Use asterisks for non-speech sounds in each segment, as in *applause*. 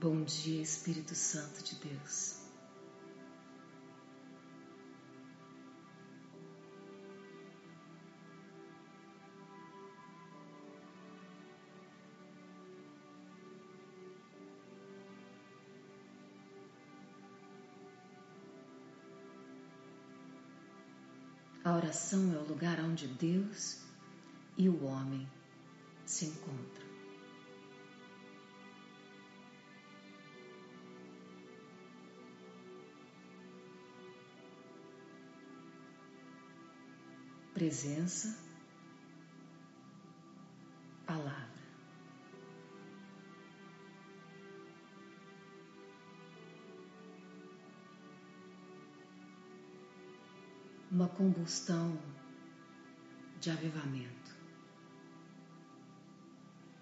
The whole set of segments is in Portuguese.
Bom dia, Espírito Santo de Deus. A oração é o lugar onde Deus e o homem se encontram. Presença, palavra. uma combustão de avivamento,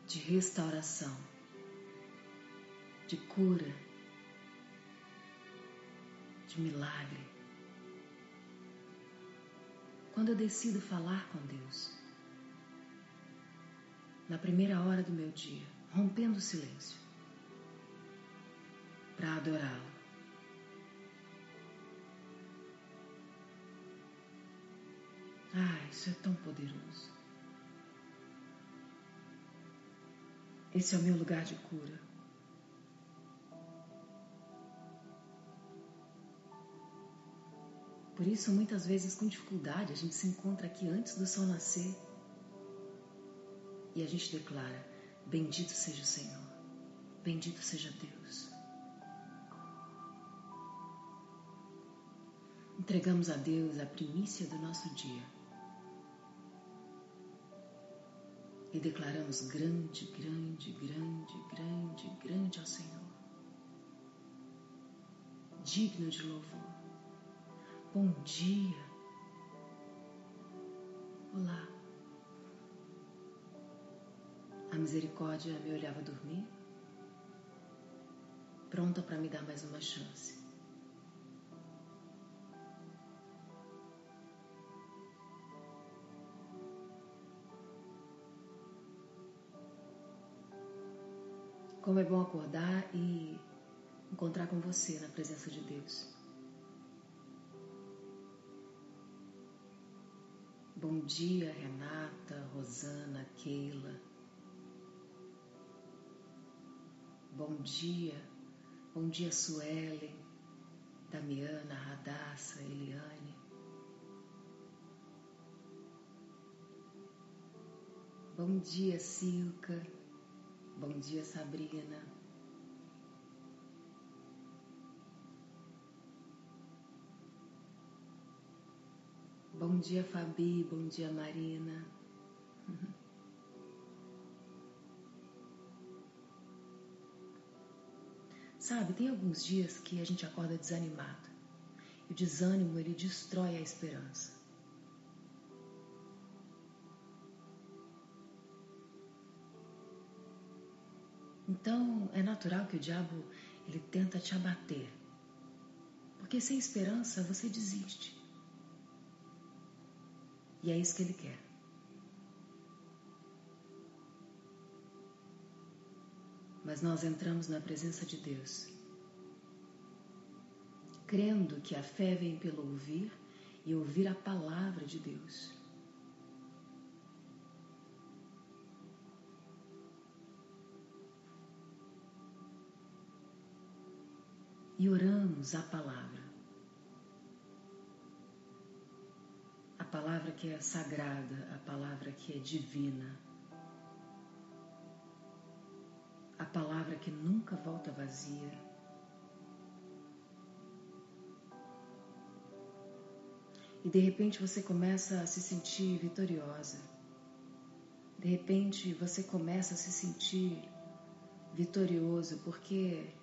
de restauração, de cura, de milagre. Quando eu decido falar com Deus, na primeira hora do meu dia, rompendo o silêncio, para adorá-lo Ah, isso é tão poderoso. Esse é o meu lugar de cura. Por isso, muitas vezes, com dificuldade, a gente se encontra aqui antes do sol nascer e a gente declara: Bendito seja o Senhor, bendito seja Deus. Entregamos a Deus a primícia do nosso dia. e declaramos grande, grande, grande, grande, grande ao Senhor. Digno de louvor. Bom dia. Olá. A misericórdia me olhava dormir, pronta para me dar mais uma chance. Como é bom acordar e encontrar com você na presença de Deus. Bom dia, Renata, Rosana, Keila. Bom dia, bom dia, Suelen, Damiana, Radassa, Eliane. Bom dia, Silca. Bom dia, Sabrina. Bom dia, Fabi. Bom dia, Marina. *laughs* Sabe, tem alguns dias que a gente acorda desanimado. E o desânimo ele destrói a esperança. Então é natural que o diabo ele tenta te abater. Porque sem esperança você desiste. E é isso que ele quer. Mas nós entramos na presença de Deus, crendo que a fé vem pelo ouvir e ouvir a palavra de Deus. e oramos a palavra. Palavra que é sagrada, a palavra que é divina, a palavra que nunca volta vazia. E de repente você começa a se sentir vitoriosa. De repente você começa a se sentir vitorioso porque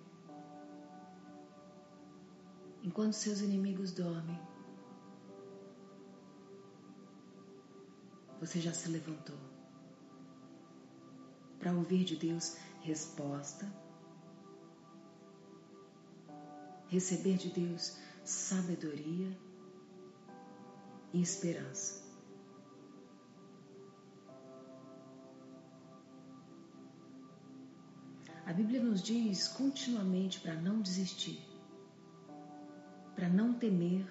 enquanto seus inimigos dormem, você já se levantou para ouvir de Deus resposta, receber de Deus sabedoria e esperança. A Bíblia nos diz continuamente para não desistir, para não temer.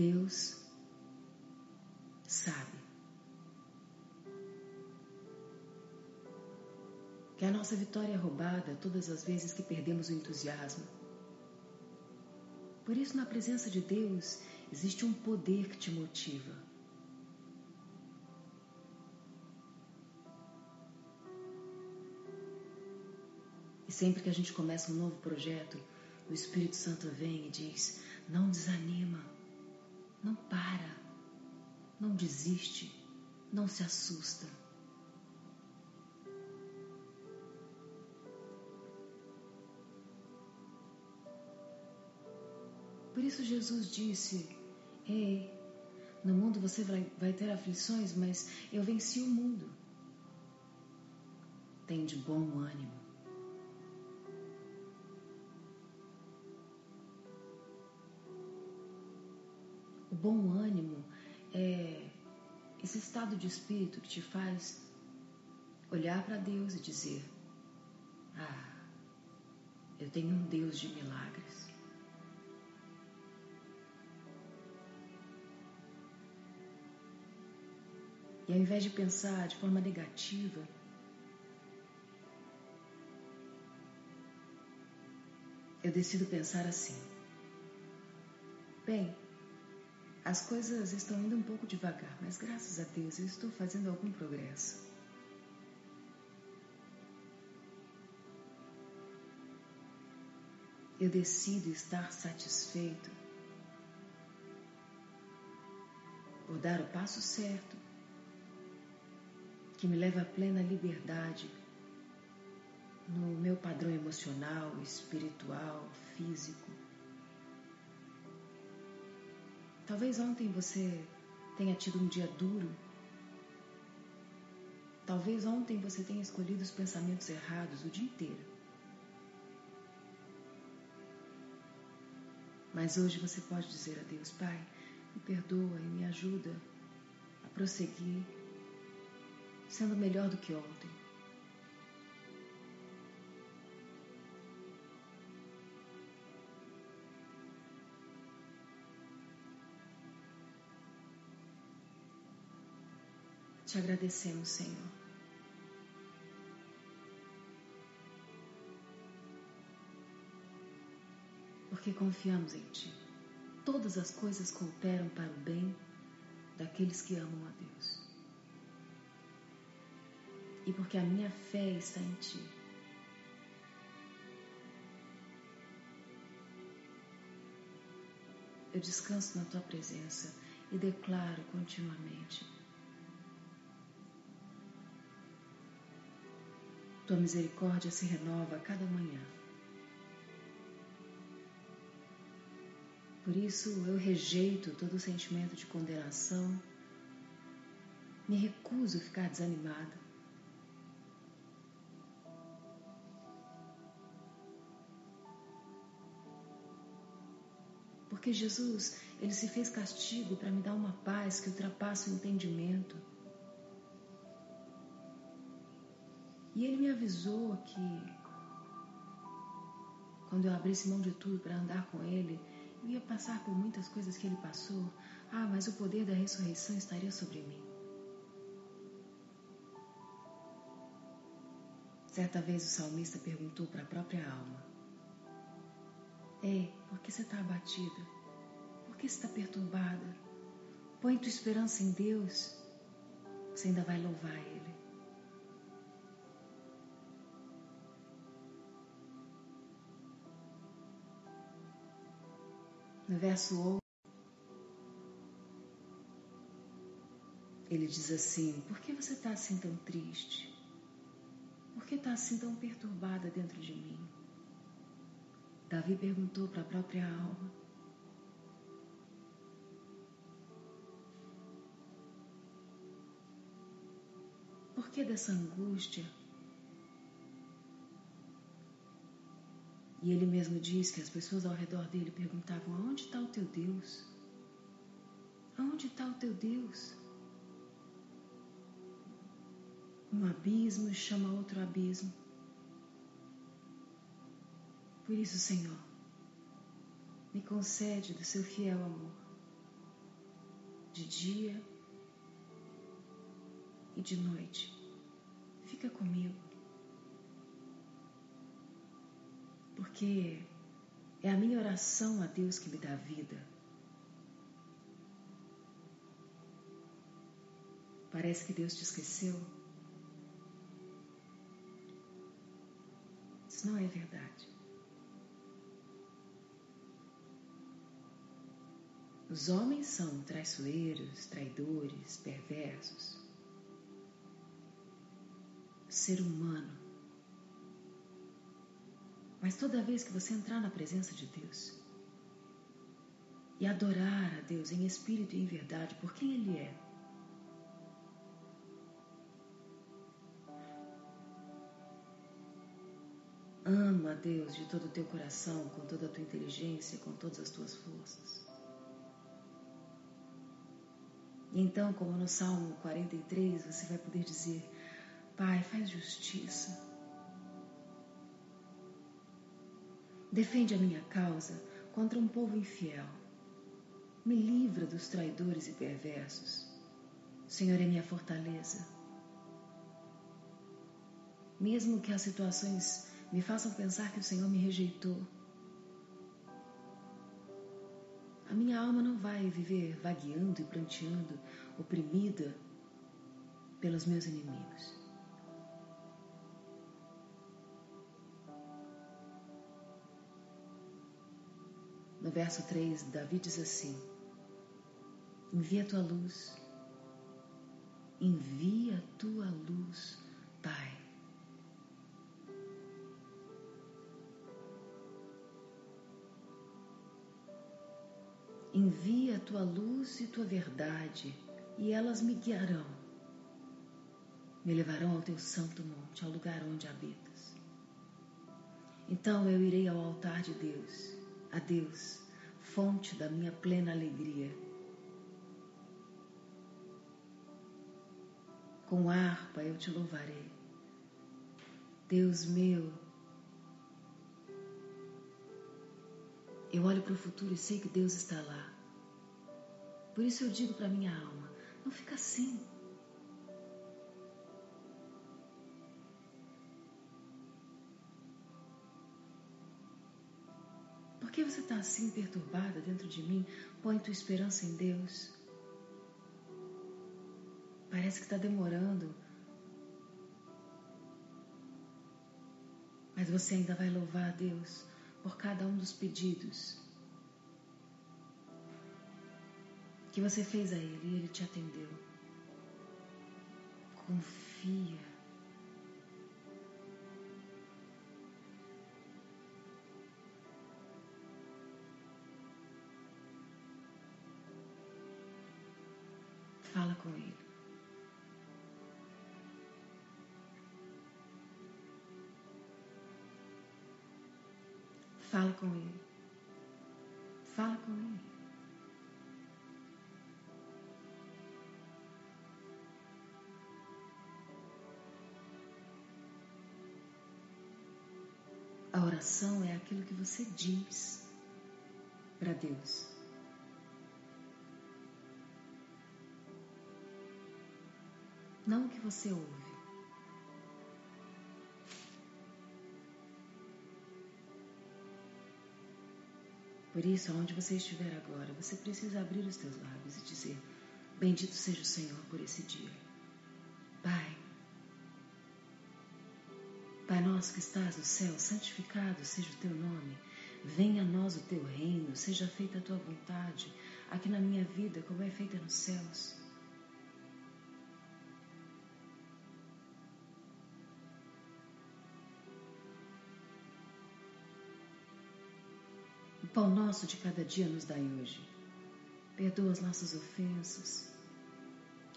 Deus sabe que a nossa vitória é roubada todas as vezes que perdemos o entusiasmo. Por isso, na presença de Deus, existe um poder que te motiva. E sempre que a gente começa um novo projeto, o Espírito Santo vem e diz: não desanima, não para, não desiste, não se assusta. Por isso Jesus disse: Ei, no mundo você vai, vai ter aflições, mas eu venci o mundo. Tem de bom ânimo. O bom ânimo é esse estado de espírito que te faz olhar para Deus e dizer: Ah, eu tenho um Deus de milagres. E ao invés de pensar de forma negativa, eu decido pensar assim: bem, as coisas estão indo um pouco devagar, mas graças a Deus eu estou fazendo algum progresso. Eu decido estar satisfeito por dar o passo certo que me leva à plena liberdade no meu padrão emocional, espiritual, físico. Talvez ontem você tenha tido um dia duro. Talvez ontem você tenha escolhido os pensamentos errados o dia inteiro. Mas hoje você pode dizer a Deus, Pai, me perdoa e me ajuda a prosseguir sendo melhor do que ontem. Te agradecemos, Senhor. Porque confiamos em Ti. Todas as coisas cooperam para o bem daqueles que amam a Deus e porque a minha fé está em Ti. Eu descanso na Tua presença e declaro continuamente: Tua misericórdia se renova a cada manhã. Por isso eu rejeito todo sentimento de condenação, me recuso a ficar desanimada. Porque Jesus, ele se fez castigo para me dar uma paz que ultrapassa o entendimento. E ele me avisou que quando eu abrisse mão de tudo para andar com ele, eu ia passar por muitas coisas que ele passou. Ah, mas o poder da ressurreição estaria sobre mim. Certa vez o salmista perguntou para a própria alma: Ei, por que você está abatida? Por que você está perturbada? Põe tua esperança em Deus. Você ainda vai louvar Ele. No verso 8, ele diz assim: Por que você está assim tão triste? Por que está assim tão perturbada dentro de mim? Davi perguntou para a própria alma: Por que dessa angústia? E ele mesmo diz que as pessoas ao redor dele perguntavam: Aonde está o teu Deus? Aonde está o teu Deus? Um abismo chama outro abismo. Por isso, Senhor, me concede do seu fiel amor, de dia e de noite. Fica comigo, porque é a minha oração a Deus que me dá vida. Parece que Deus te esqueceu. Isso não é verdade. Os homens são traiçoeiros, traidores, perversos. O ser humano. Mas toda vez que você entrar na presença de Deus e adorar a Deus em espírito e em verdade por quem Ele é, ama a Deus de todo o teu coração, com toda a tua inteligência, com todas as tuas forças. E então, como no Salmo 43, você vai poder dizer: Pai, faz justiça. Defende a minha causa contra um povo infiel. Me livra dos traidores e perversos. Senhor é minha fortaleza. Mesmo que as situações me façam pensar que o Senhor me rejeitou, A minha alma não vai viver vagueando e pranteando, oprimida pelos meus inimigos. No verso 3, Davi diz assim: Envia a tua luz, envia a tua luz, Pai. Envia a tua luz e tua verdade, e elas me guiarão. Me levarão ao teu santo monte, ao lugar onde habitas. Então eu irei ao altar de Deus, a Deus, fonte da minha plena alegria. Com harpa eu te louvarei. Deus meu, Eu olho para o futuro e sei que Deus está lá. Por isso eu digo para minha alma: não fica assim. Por que você está assim perturbada dentro de mim? Põe tua esperança em Deus. Parece que está demorando. Mas você ainda vai louvar a Deus por cada um dos pedidos que você fez a Ele e Ele te atendeu. Confia. Fala com Ele. Fala com Ele. Fala com Ele. A oração é aquilo que você diz para Deus. Não o que você ouve. Por isso, aonde você estiver agora, você precisa abrir os teus lábios e dizer: Bendito seja o Senhor por esse dia. Pai, Pai nosso que estás no céu, santificado seja o teu nome. Venha a nós o teu reino, seja feita a tua vontade, aqui na minha vida, como é feita nos céus. Pão nosso de cada dia nos dai hoje. Perdoa as nossas ofensas,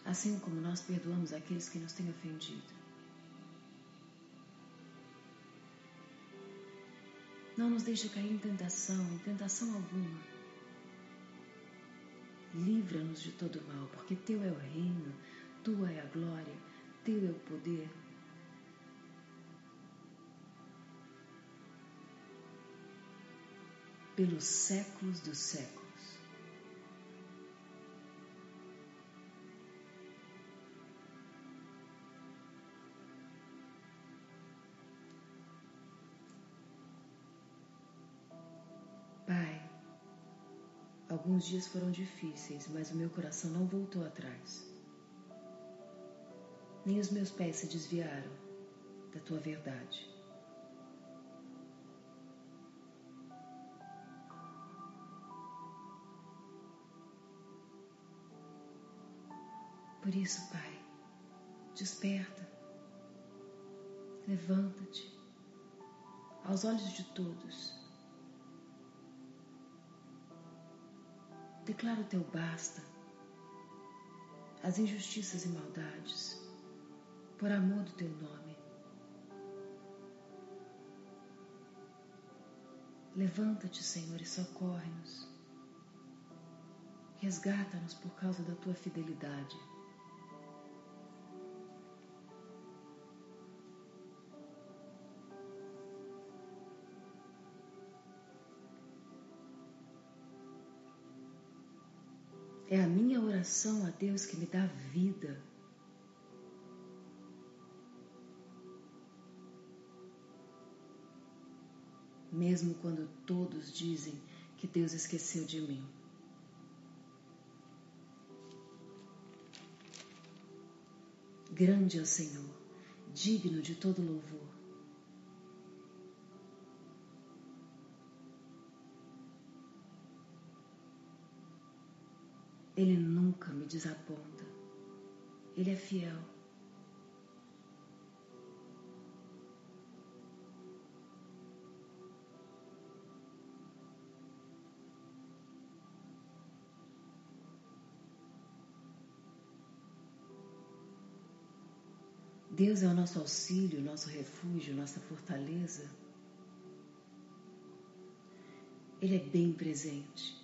assim como nós perdoamos aqueles que nos têm ofendido. Não nos deixe cair em tentação, em tentação alguma. livra-nos de todo mal, porque Teu é o reino, Tua é a glória, Teu é o poder. Pelos séculos dos séculos. Alguns dias foram difíceis, mas o meu coração não voltou atrás. Nem os meus pés se desviaram da tua verdade. Por isso, Pai, desperta, levanta-te aos olhos de todos Declara o teu basta às injustiças e maldades, por amor do teu nome. Levanta-te, Senhor, e socorre-nos. Resgata-nos por causa da tua fidelidade. Oração a Deus que me dá vida. Mesmo quando todos dizem que Deus esqueceu de mim. Grande é o Senhor, digno de todo louvor. Ele nunca me desaponta. Ele é fiel. Deus é o nosso auxílio, nosso refúgio, nossa fortaleza. Ele é bem presente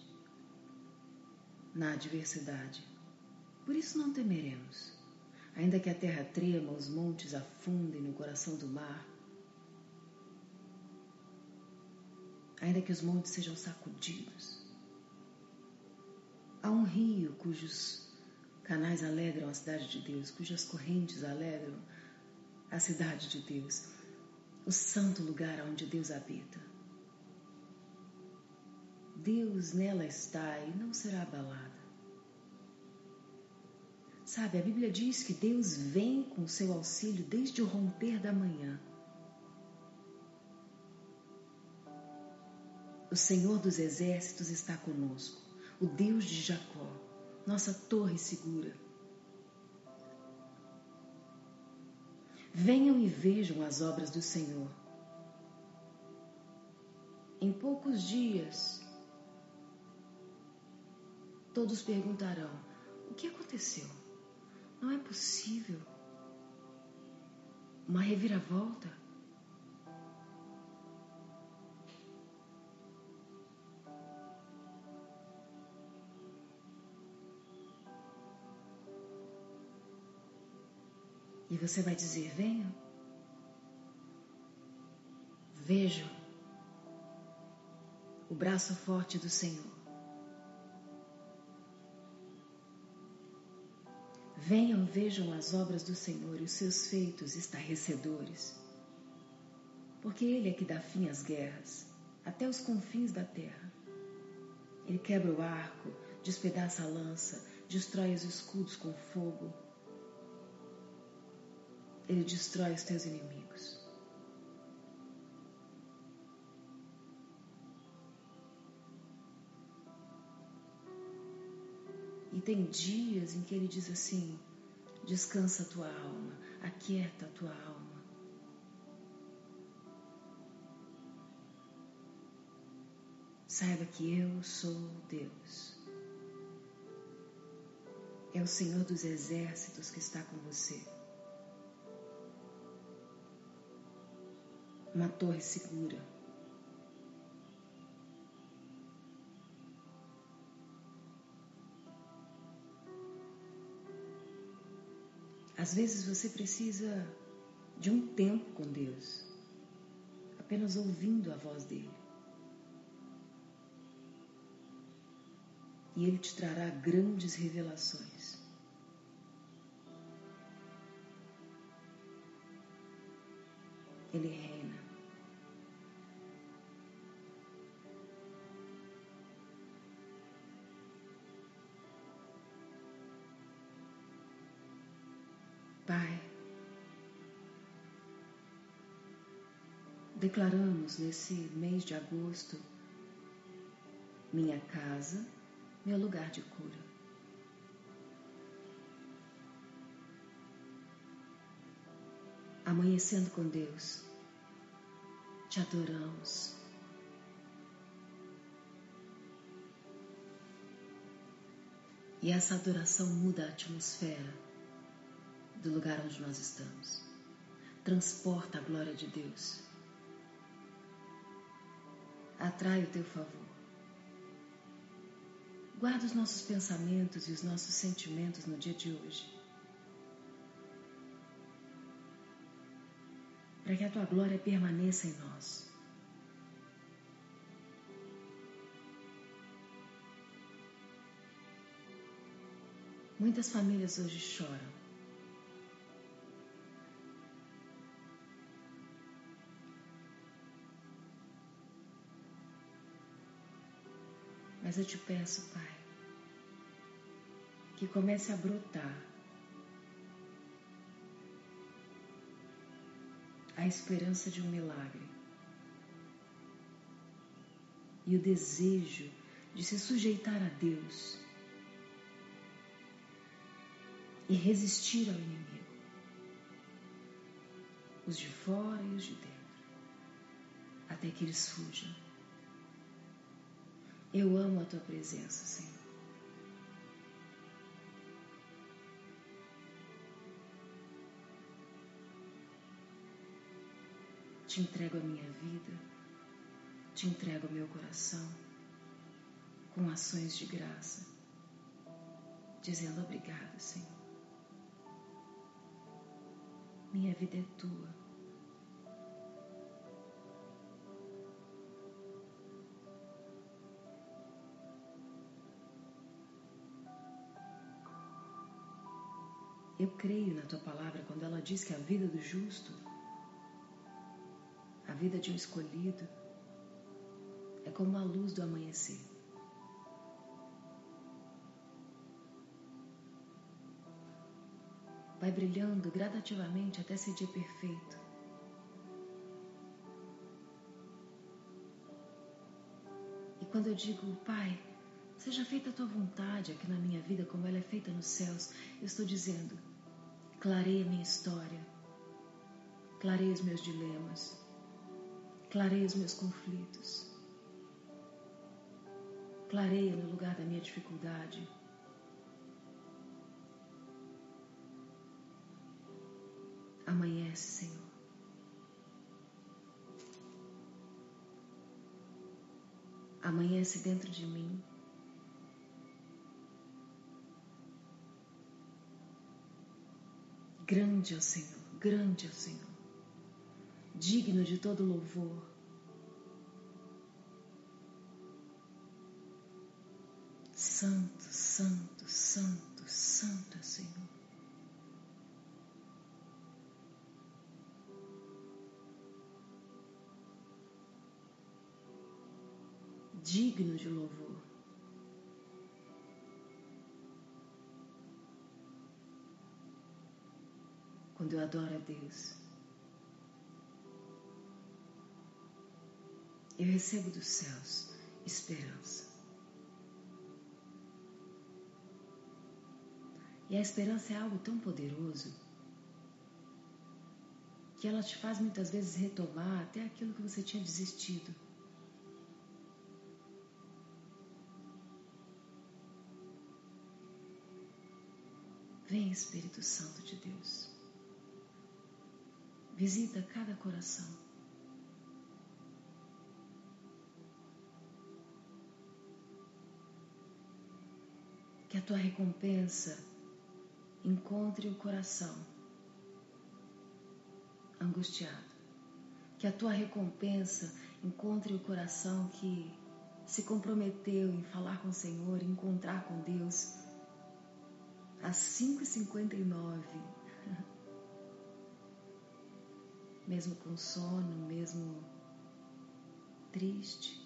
na adversidade. Por isso não temeremos, ainda que a terra trema, os montes afundem no coração do mar, ainda que os montes sejam sacudidos. Há um rio cujos canais alegram a cidade de Deus, cujas correntes alegram a cidade de Deus, o santo lugar onde Deus habita. Deus nela está e não será abalada. Sabe, a Bíblia diz que Deus vem com seu auxílio desde o romper da manhã. O Senhor dos exércitos está conosco, o Deus de Jacó, nossa torre segura. Venham e vejam as obras do Senhor. Em poucos dias, Todos perguntarão: o que aconteceu? Não é possível. Uma reviravolta? E você vai dizer: venham, vejam o braço forte do Senhor. Venham, vejam as obras do Senhor e os seus feitos estarrecedores. Porque Ele é que dá fim às guerras, até os confins da terra. Ele quebra o arco, despedaça a lança, destrói os escudos com fogo. Ele destrói os teus inimigos. E tem dias em que ele diz assim: descansa a tua alma, aquieta a tua alma. Saiba que eu sou Deus. É o Senhor dos exércitos que está com você. Uma torre segura Às vezes você precisa de um tempo com Deus, apenas ouvindo a voz dele. E ele te trará grandes revelações. Ele reina. Declaramos nesse mês de agosto minha casa, meu lugar de cura. Amanhecendo com Deus, te adoramos. E essa adoração muda a atmosfera do lugar onde nós estamos. Transporta a glória de Deus. Atrai o teu favor. Guarda os nossos pensamentos e os nossos sentimentos no dia de hoje. Para que a tua glória permaneça em nós. Muitas famílias hoje choram Mas eu te peço, Pai, que comece a brotar a esperança de um milagre e o desejo de se sujeitar a Deus e resistir ao inimigo, os de fora e os de dentro, até que eles fujam. Eu amo a tua presença, Senhor. Te entrego a minha vida, te entrego o meu coração com ações de graça, dizendo obrigada, Senhor. Minha vida é tua. Eu creio na tua palavra quando ela diz que a vida do justo, a vida de um escolhido, é como a luz do amanhecer. Vai brilhando gradativamente até ser dia perfeito. E quando eu digo, Pai, seja feita a tua vontade aqui na minha vida como ela é feita nos céus, eu estou dizendo, Clareia minha história, clareia os meus dilemas, clareia os meus conflitos, clareia no lugar da minha dificuldade. Amanhece, Senhor. Amanhece dentro de mim Grande é o Senhor, grande é o Senhor, digno de todo louvor. Santo, santo, santo, santo é o Senhor. Digno de louvor. Quando eu adoro a Deus. Eu recebo dos céus esperança. E a esperança é algo tão poderoso que ela te faz muitas vezes retomar até aquilo que você tinha desistido. Vem Espírito Santo de Deus. Visita cada coração. Que a tua recompensa encontre o coração angustiado. Que a tua recompensa encontre o coração que se comprometeu em falar com o Senhor, em encontrar com Deus às 5h59, *laughs* mesmo com sono, mesmo triste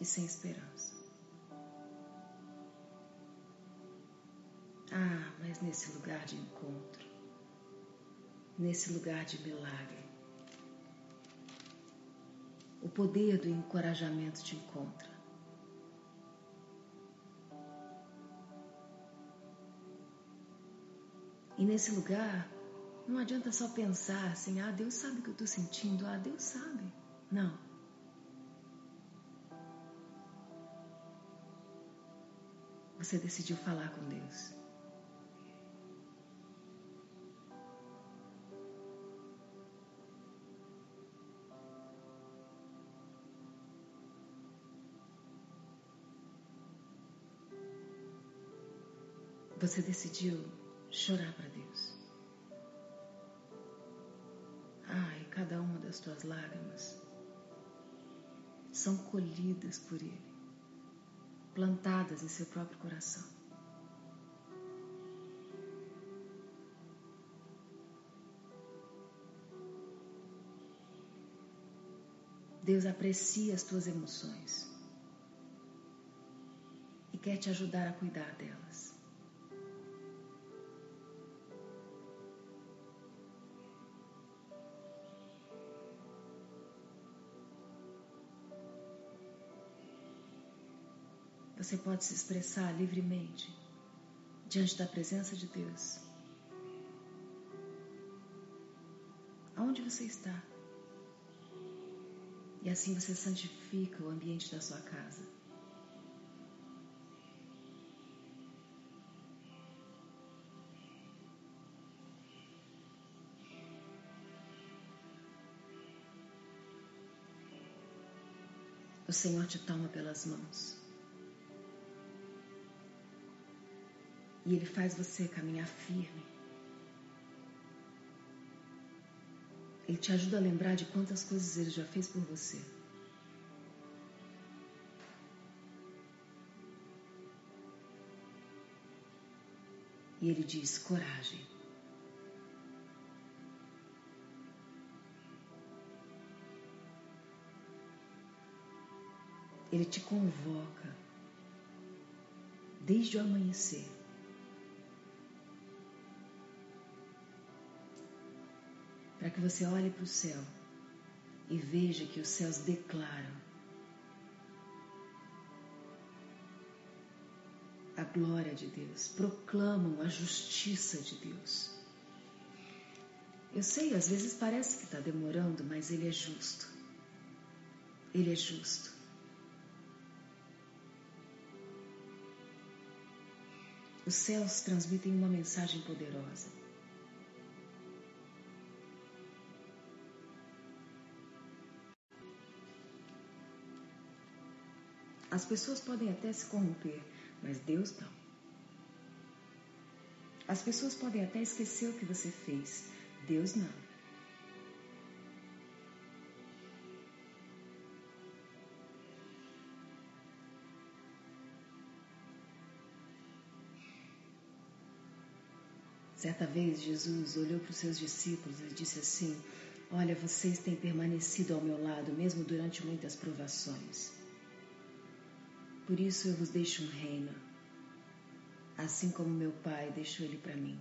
e sem esperança. Ah, mas nesse lugar de encontro, nesse lugar de milagre, o poder do encorajamento te encontra. E nesse lugar, não adianta só pensar assim, ah, Deus sabe o que eu estou sentindo, ah, Deus sabe. Não. Você decidiu falar com Deus. Você decidiu chorar para Deus. Ai, cada uma das tuas lágrimas são colhidas por Ele, plantadas em seu próprio coração. Deus aprecia as tuas emoções e quer te ajudar a cuidar delas. Você pode se expressar livremente diante da presença de Deus. Aonde você está? E assim você santifica o ambiente da sua casa. O Senhor te toma pelas mãos. E Ele faz você caminhar firme. Ele te ajuda a lembrar de quantas coisas Ele já fez por você. E Ele diz: coragem. Ele te convoca desde o amanhecer para que você olhe para o céu e veja que os céus declaram a glória de Deus, proclamam a justiça de Deus. Eu sei, às vezes parece que está demorando, mas Ele é justo. Ele é justo. Os céus transmitem uma mensagem poderosa. As pessoas podem até se corromper, mas Deus não. As pessoas podem até esquecer o que você fez, Deus não. Certa vez Jesus olhou para os seus discípulos e disse assim: Olha, vocês têm permanecido ao meu lado mesmo durante muitas provações. Por isso eu vos deixo um reino, assim como meu Pai deixou ele para mim.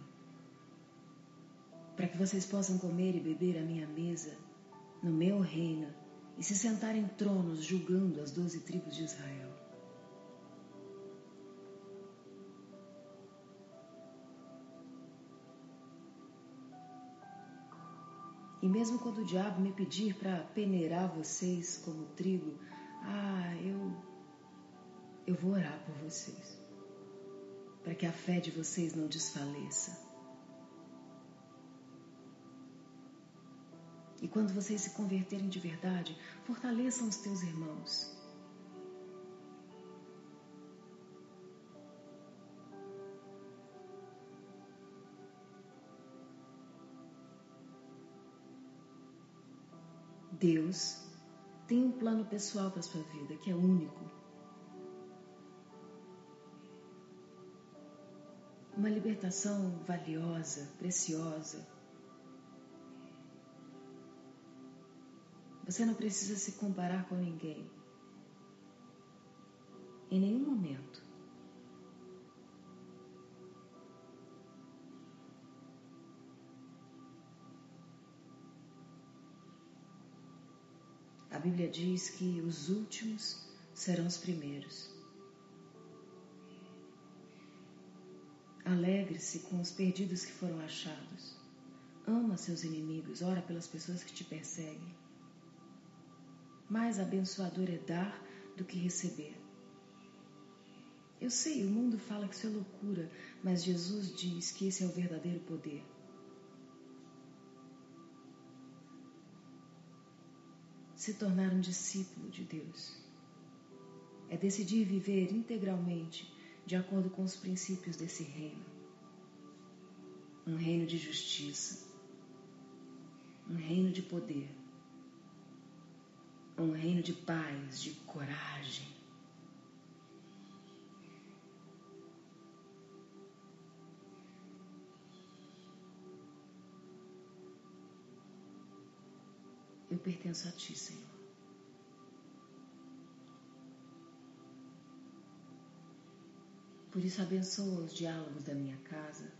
Para que vocês possam comer e beber à minha mesa, no meu reino, e se sentar em tronos julgando as doze tribos de Israel. E mesmo quando o diabo me pedir para peneirar vocês como trigo, ah, eu eu vou orar por vocês, para que a fé de vocês não desfaleça. E quando vocês se converterem de verdade, fortaleçam os teus irmãos. Deus tem um plano pessoal para a sua vida que é único Uma libertação valiosa, preciosa. Você não precisa se comparar com ninguém. Em nenhum momento. A Bíblia diz que os últimos serão os primeiros. Alegre-se com os perdidos que foram achados. Ama seus inimigos, ora pelas pessoas que te perseguem. Mais abençoador é dar do que receber. Eu sei, o mundo fala que isso é loucura, mas Jesus diz que esse é o verdadeiro poder. se tornar um discípulo de Deus. É decidir viver integralmente de acordo com os princípios desse reino. Um reino de justiça, um reino de poder, um reino de paz, de coragem. Eu pertenço a Ti, Senhor. Por isso, abençoa os diálogos da minha casa.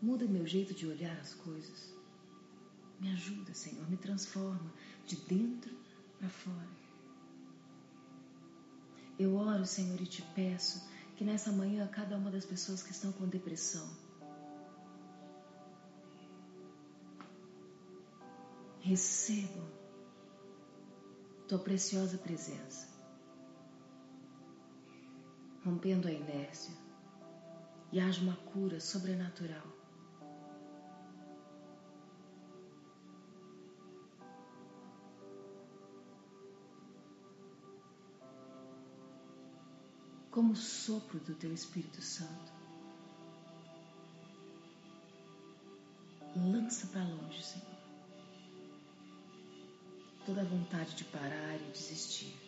Muda meu jeito de olhar as coisas. Me ajuda, Senhor, me transforma de dentro para fora. Eu oro, Senhor, e te peço que nessa manhã cada uma das pessoas que estão com depressão recebam tua preciosa presença, rompendo a inércia e haja uma cura sobrenatural. Como o sopro do teu Espírito Santo. Lança para longe, Senhor toda a vontade de parar e desistir.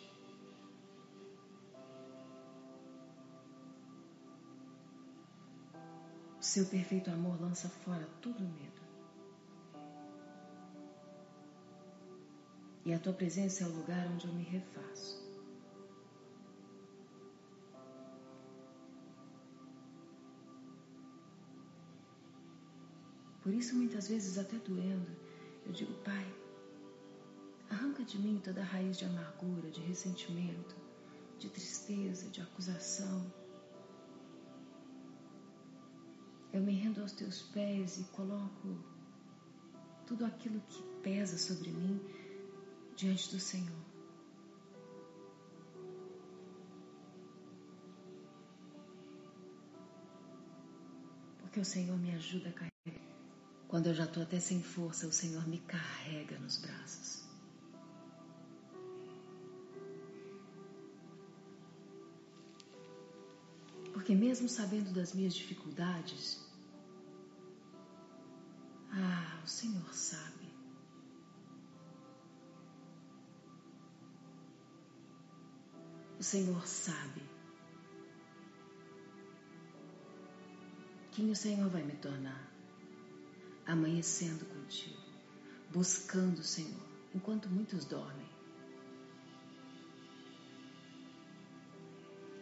O seu perfeito amor lança fora todo medo. E a tua presença é o lugar onde eu me refaço. Por isso, muitas vezes, até doendo, eu digo, Pai, Arranca de mim toda raiz de amargura, de ressentimento, de tristeza, de acusação. Eu me rendo aos teus pés e coloco tudo aquilo que pesa sobre mim diante do Senhor. Porque o Senhor me ajuda a carregar. Quando eu já estou até sem força, o Senhor me carrega nos braços. Porque mesmo sabendo das minhas dificuldades, ah, o Senhor sabe. O Senhor sabe quem o Senhor vai me tornar, amanhecendo contigo, buscando o Senhor, enquanto muitos dormem.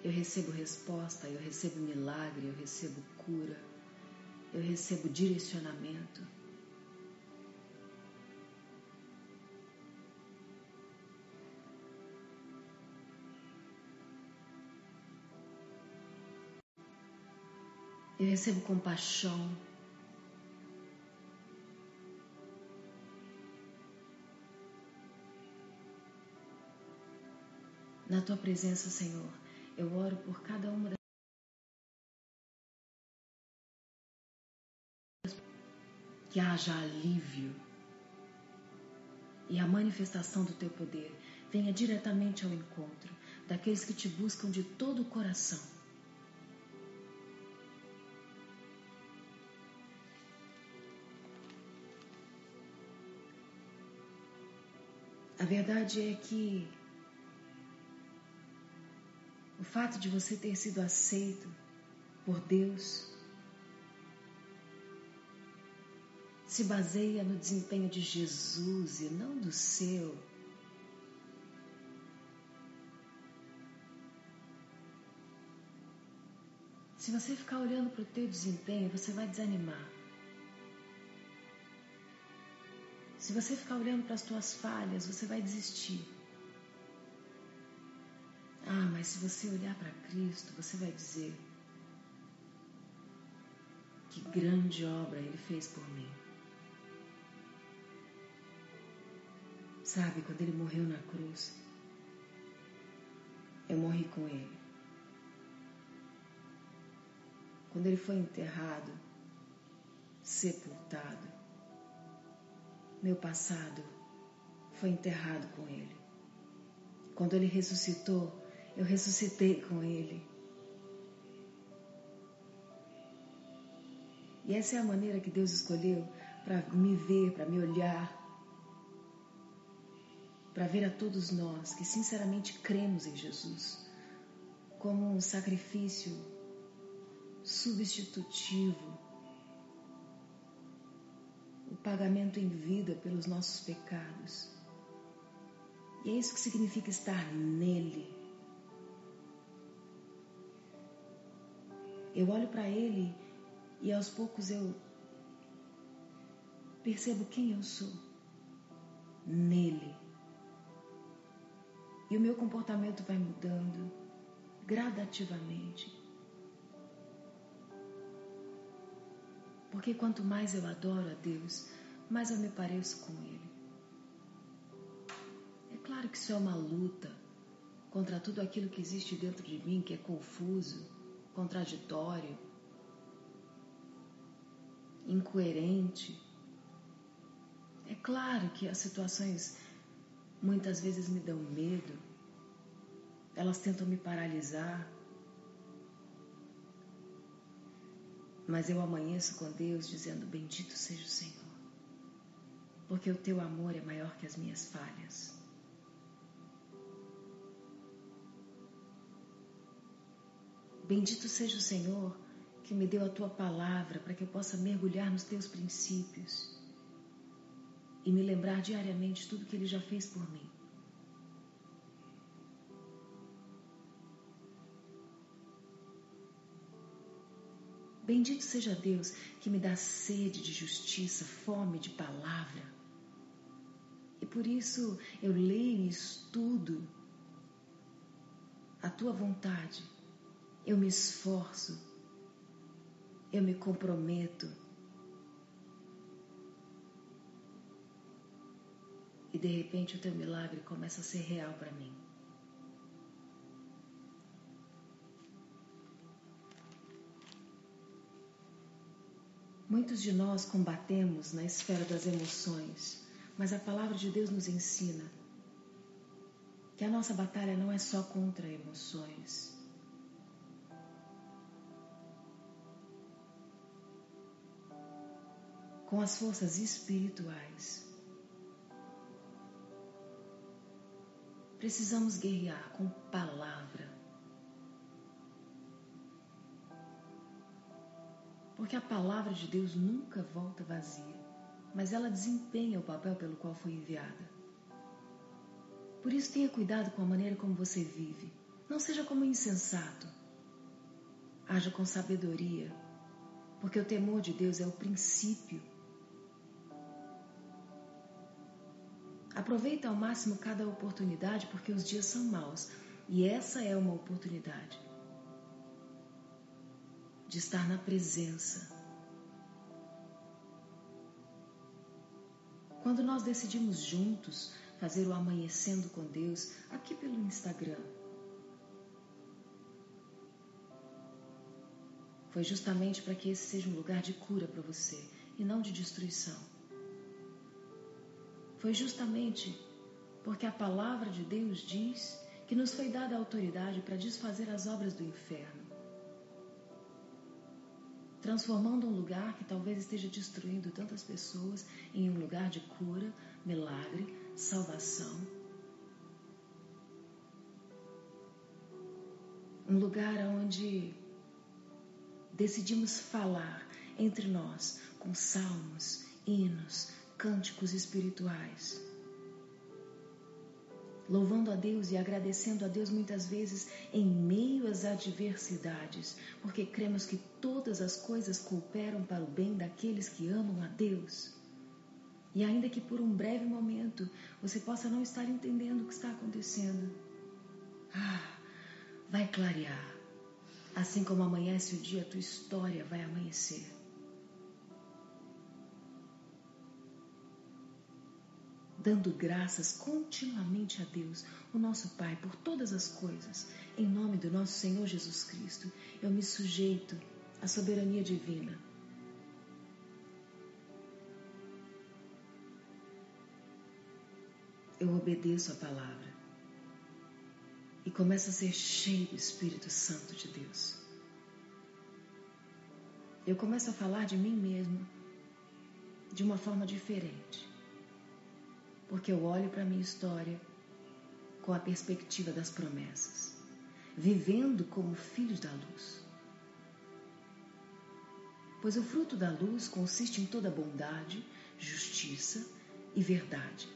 Eu recebo resposta, eu recebo milagre, eu recebo cura, eu recebo direcionamento. Eu recebo compaixão. Na tua presença, Senhor, eu oro por cada uma das que haja alívio e a manifestação do teu poder venha diretamente ao encontro daqueles que te buscam de todo o coração. A verdade é que o fato de você ter sido aceito por Deus se baseia no desempenho de Jesus e não do seu. Se você ficar olhando para o teu desempenho, você vai desanimar. Se você ficar olhando para as tuas falhas, você vai desistir. Ah, mas se você olhar para Cristo, você vai dizer: Que grande obra Ele fez por mim. Sabe, quando Ele morreu na cruz, eu morri com Ele. Quando Ele foi enterrado, sepultado, meu passado foi enterrado com Ele. Quando Ele ressuscitou, eu ressuscitei com Ele. E essa é a maneira que Deus escolheu para me ver, para me olhar, para ver a todos nós que sinceramente cremos em Jesus como um sacrifício substitutivo, pagamento em vida pelos nossos pecados. E é isso que significa estar nele. Eu olho para ele e aos poucos eu percebo quem eu sou nele. E o meu comportamento vai mudando gradativamente. Porque quanto mais eu adoro a Deus, mais eu me pareço com Ele. É claro que isso é uma luta contra tudo aquilo que existe dentro de mim que é confuso, contraditório, incoerente. É claro que as situações muitas vezes me dão medo, elas tentam me paralisar, mas eu amanheço com Deus dizendo: Bendito seja o Senhor, porque o teu amor é maior que as minhas falhas. Bendito seja o Senhor que me deu a tua palavra para que eu possa mergulhar nos teus princípios e me lembrar diariamente tudo que ele já fez por mim. Bendito seja Deus que me dá sede de justiça, fome de palavra. E por isso eu leio e estudo a tua vontade eu me esforço, eu me comprometo. E de repente o teu milagre começa a ser real para mim. Muitos de nós combatemos na esfera das emoções, mas a palavra de Deus nos ensina que a nossa batalha não é só contra emoções. com as forças espirituais. Precisamos guerrear com palavra. Porque a palavra de Deus nunca volta vazia, mas ela desempenha o papel pelo qual foi enviada. Por isso, tenha cuidado com a maneira como você vive. Não seja como insensato. Haja com sabedoria, porque o temor de Deus é o princípio Aproveita ao máximo cada oportunidade porque os dias são maus e essa é uma oportunidade de estar na presença. Quando nós decidimos juntos fazer o amanhecendo com Deus aqui pelo Instagram, foi justamente para que esse seja um lugar de cura para você e não de destruição foi justamente porque a palavra de Deus diz que nos foi dada a autoridade para desfazer as obras do inferno, transformando um lugar que talvez esteja destruindo tantas pessoas em um lugar de cura, milagre, salvação. Um lugar onde decidimos falar entre nós com salmos, hinos, cânticos espirituais. Louvando a Deus e agradecendo a Deus muitas vezes em meio às adversidades, porque cremos que todas as coisas cooperam para o bem daqueles que amam a Deus. E ainda que por um breve momento você possa não estar entendendo o que está acontecendo, ah, vai clarear. Assim como amanhece o dia, a tua história vai amanhecer. Dando graças continuamente a Deus, o nosso Pai, por todas as coisas, em nome do nosso Senhor Jesus Cristo, eu me sujeito à soberania divina. Eu obedeço a palavra e começa a ser cheio do Espírito Santo de Deus. Eu começo a falar de mim mesmo de uma forma diferente, porque eu olho para a minha história com a perspectiva das promessas, vivendo como filhos da luz. Pois o fruto da luz consiste em toda bondade, justiça e verdade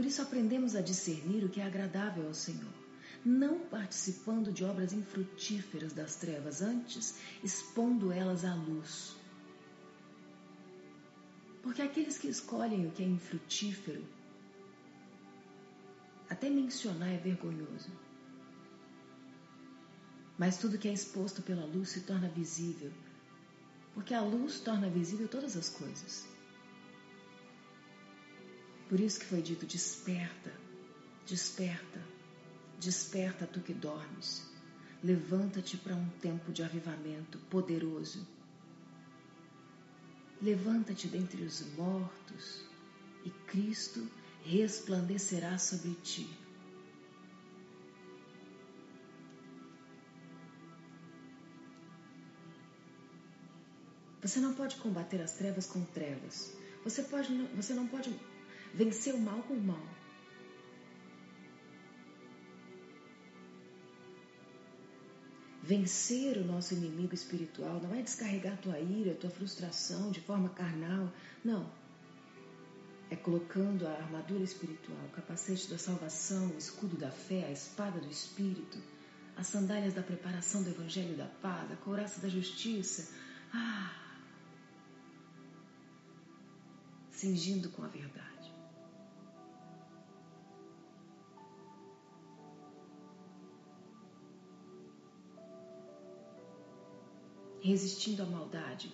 por isso aprendemos a discernir o que é agradável ao Senhor, não participando de obras infrutíferas das trevas, antes expondo elas à luz. Porque aqueles que escolhem o que é infrutífero, até mencionar é vergonhoso. Mas tudo que é exposto pela luz se torna visível, porque a luz torna visível todas as coisas. Por isso que foi dito: desperta, desperta, desperta tu que dormes. Levanta-te para um tempo de avivamento poderoso. Levanta-te dentre os mortos e Cristo resplandecerá sobre ti. Você não pode combater as trevas com trevas. Você, pode, você não pode vencer o mal com o mal. Vencer o nosso inimigo espiritual não é descarregar tua ira, tua frustração de forma carnal. Não. É colocando a armadura espiritual, o capacete da salvação, o escudo da fé, a espada do espírito, as sandálias da preparação do evangelho da paz, a couraça da justiça. Ah! Cingindo com a verdade. Resistindo à maldade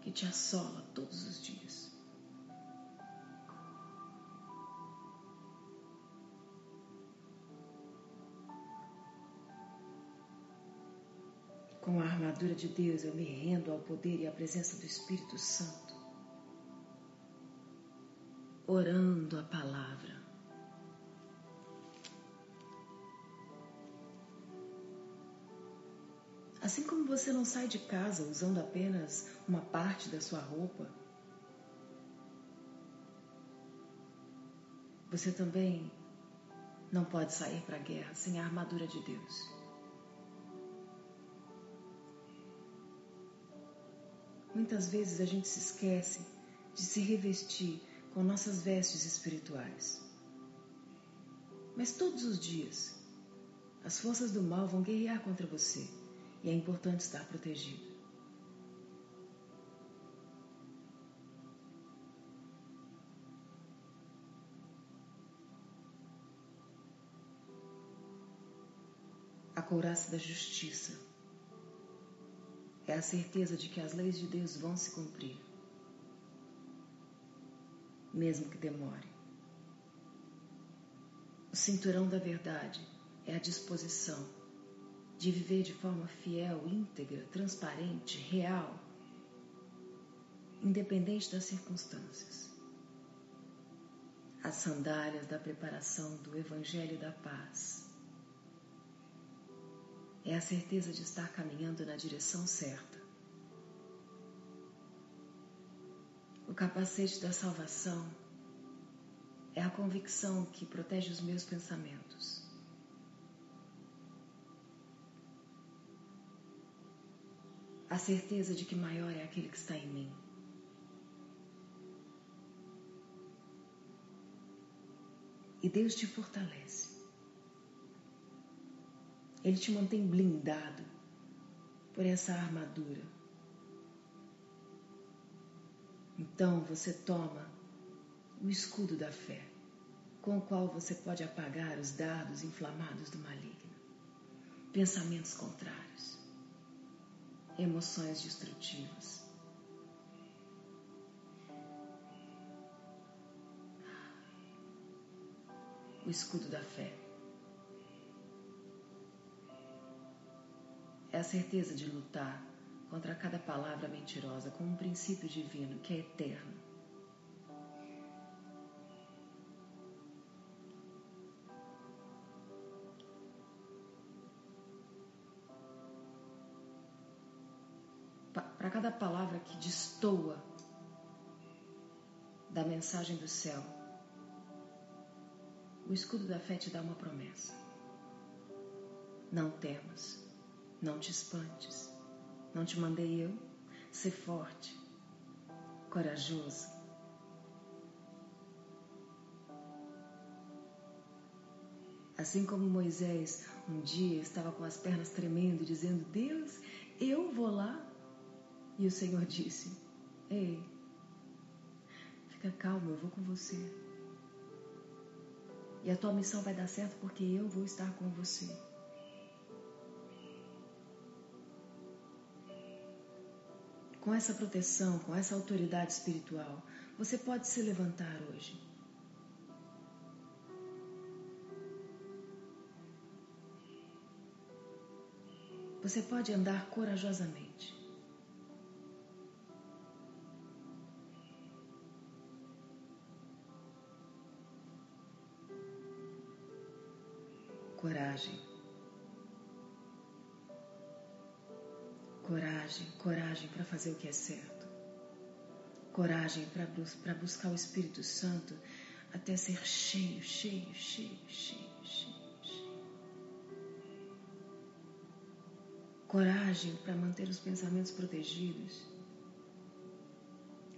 que te assola todos os dias. Com a armadura de Deus, eu me rendo ao poder e à presença do Espírito Santo, orando a palavra Assim como você não sai de casa usando apenas uma parte da sua roupa, você também não pode sair para a guerra sem a armadura de Deus. Muitas vezes a gente se esquece de se revestir com nossas vestes espirituais. Mas todos os dias, as forças do mal vão guerrear contra você e é importante estar protegido. A couraça da justiça é a certeza de que as leis de Deus vão se cumprir, mesmo que demore. O cinturão da verdade é a disposição de viver de forma fiel, íntegra, transparente, real, independente das circunstâncias. As sandálias da preparação do Evangelho da Paz. É a certeza de estar caminhando na direção certa. O capacete da salvação é a convicção que protege os meus pensamentos. A certeza de que maior é aquele que está em mim. E Deus te fortalece. Ele te mantém blindado por essa armadura. Então você toma o escudo da fé, com o qual você pode apagar os dardos inflamados do maligno, pensamentos contrários, emoções destrutivas. O escudo da fé é a certeza de lutar contra cada palavra mentirosa com um princípio divino que é eterno. Palavra que destoa da mensagem do céu, o escudo da fé te dá uma promessa. Não temas. Não te espantes. Não te mandei eu? Ser forte, corajoso. Assim como Moisés um dia estava com as pernas tremendo, dizendo: Deus, eu vou lá. E o Senhor disse: Ei, fica calmo, eu vou com você. E a tua missão vai dar certo porque eu vou estar com você. com essa proteção, com essa autoridade espiritual, você pode se levantar hoje. Você pode andar corajosamente. Coragem. Coragem, coragem para fazer o que é certo. Coragem para buscar o Espírito Santo até ser cheio, cheio, cheio, cheio, cheio, cheio. Coragem para manter os pensamentos protegidos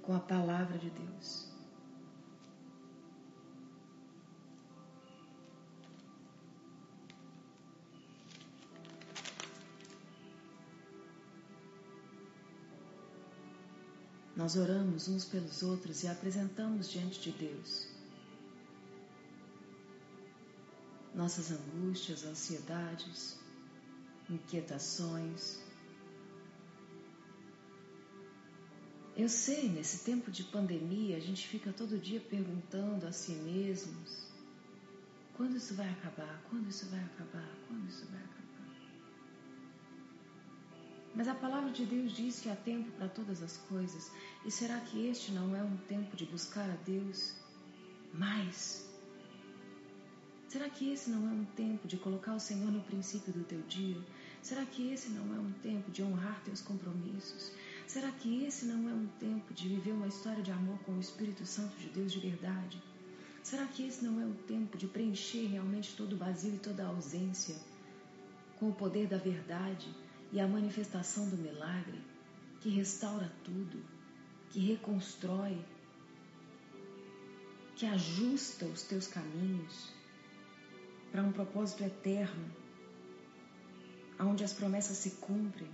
com a palavra de Deus. Nós oramos uns pelos outros e apresentamos diante de Deus nossas angústias, ansiedades, inquietações. Eu sei, nesse tempo de pandemia, a gente fica todo dia perguntando a si mesmos: quando isso vai acabar? Quando isso vai acabar? Quando isso vai acabar? Mas a palavra de Deus diz que há tempo para todas as coisas. E será que este não é um tempo de buscar a Deus mais? Será que esse não é um tempo de colocar o Senhor no princípio do teu dia? Será que esse não é um tempo de honrar teus compromissos? Será que esse não é um tempo de viver uma história de amor com o Espírito Santo de Deus de verdade? Será que esse não é um tempo de preencher realmente todo o vazio e toda a ausência com o poder da verdade? E a manifestação do milagre que restaura tudo, que reconstrói, que ajusta os teus caminhos para um propósito eterno, onde as promessas se cumprem.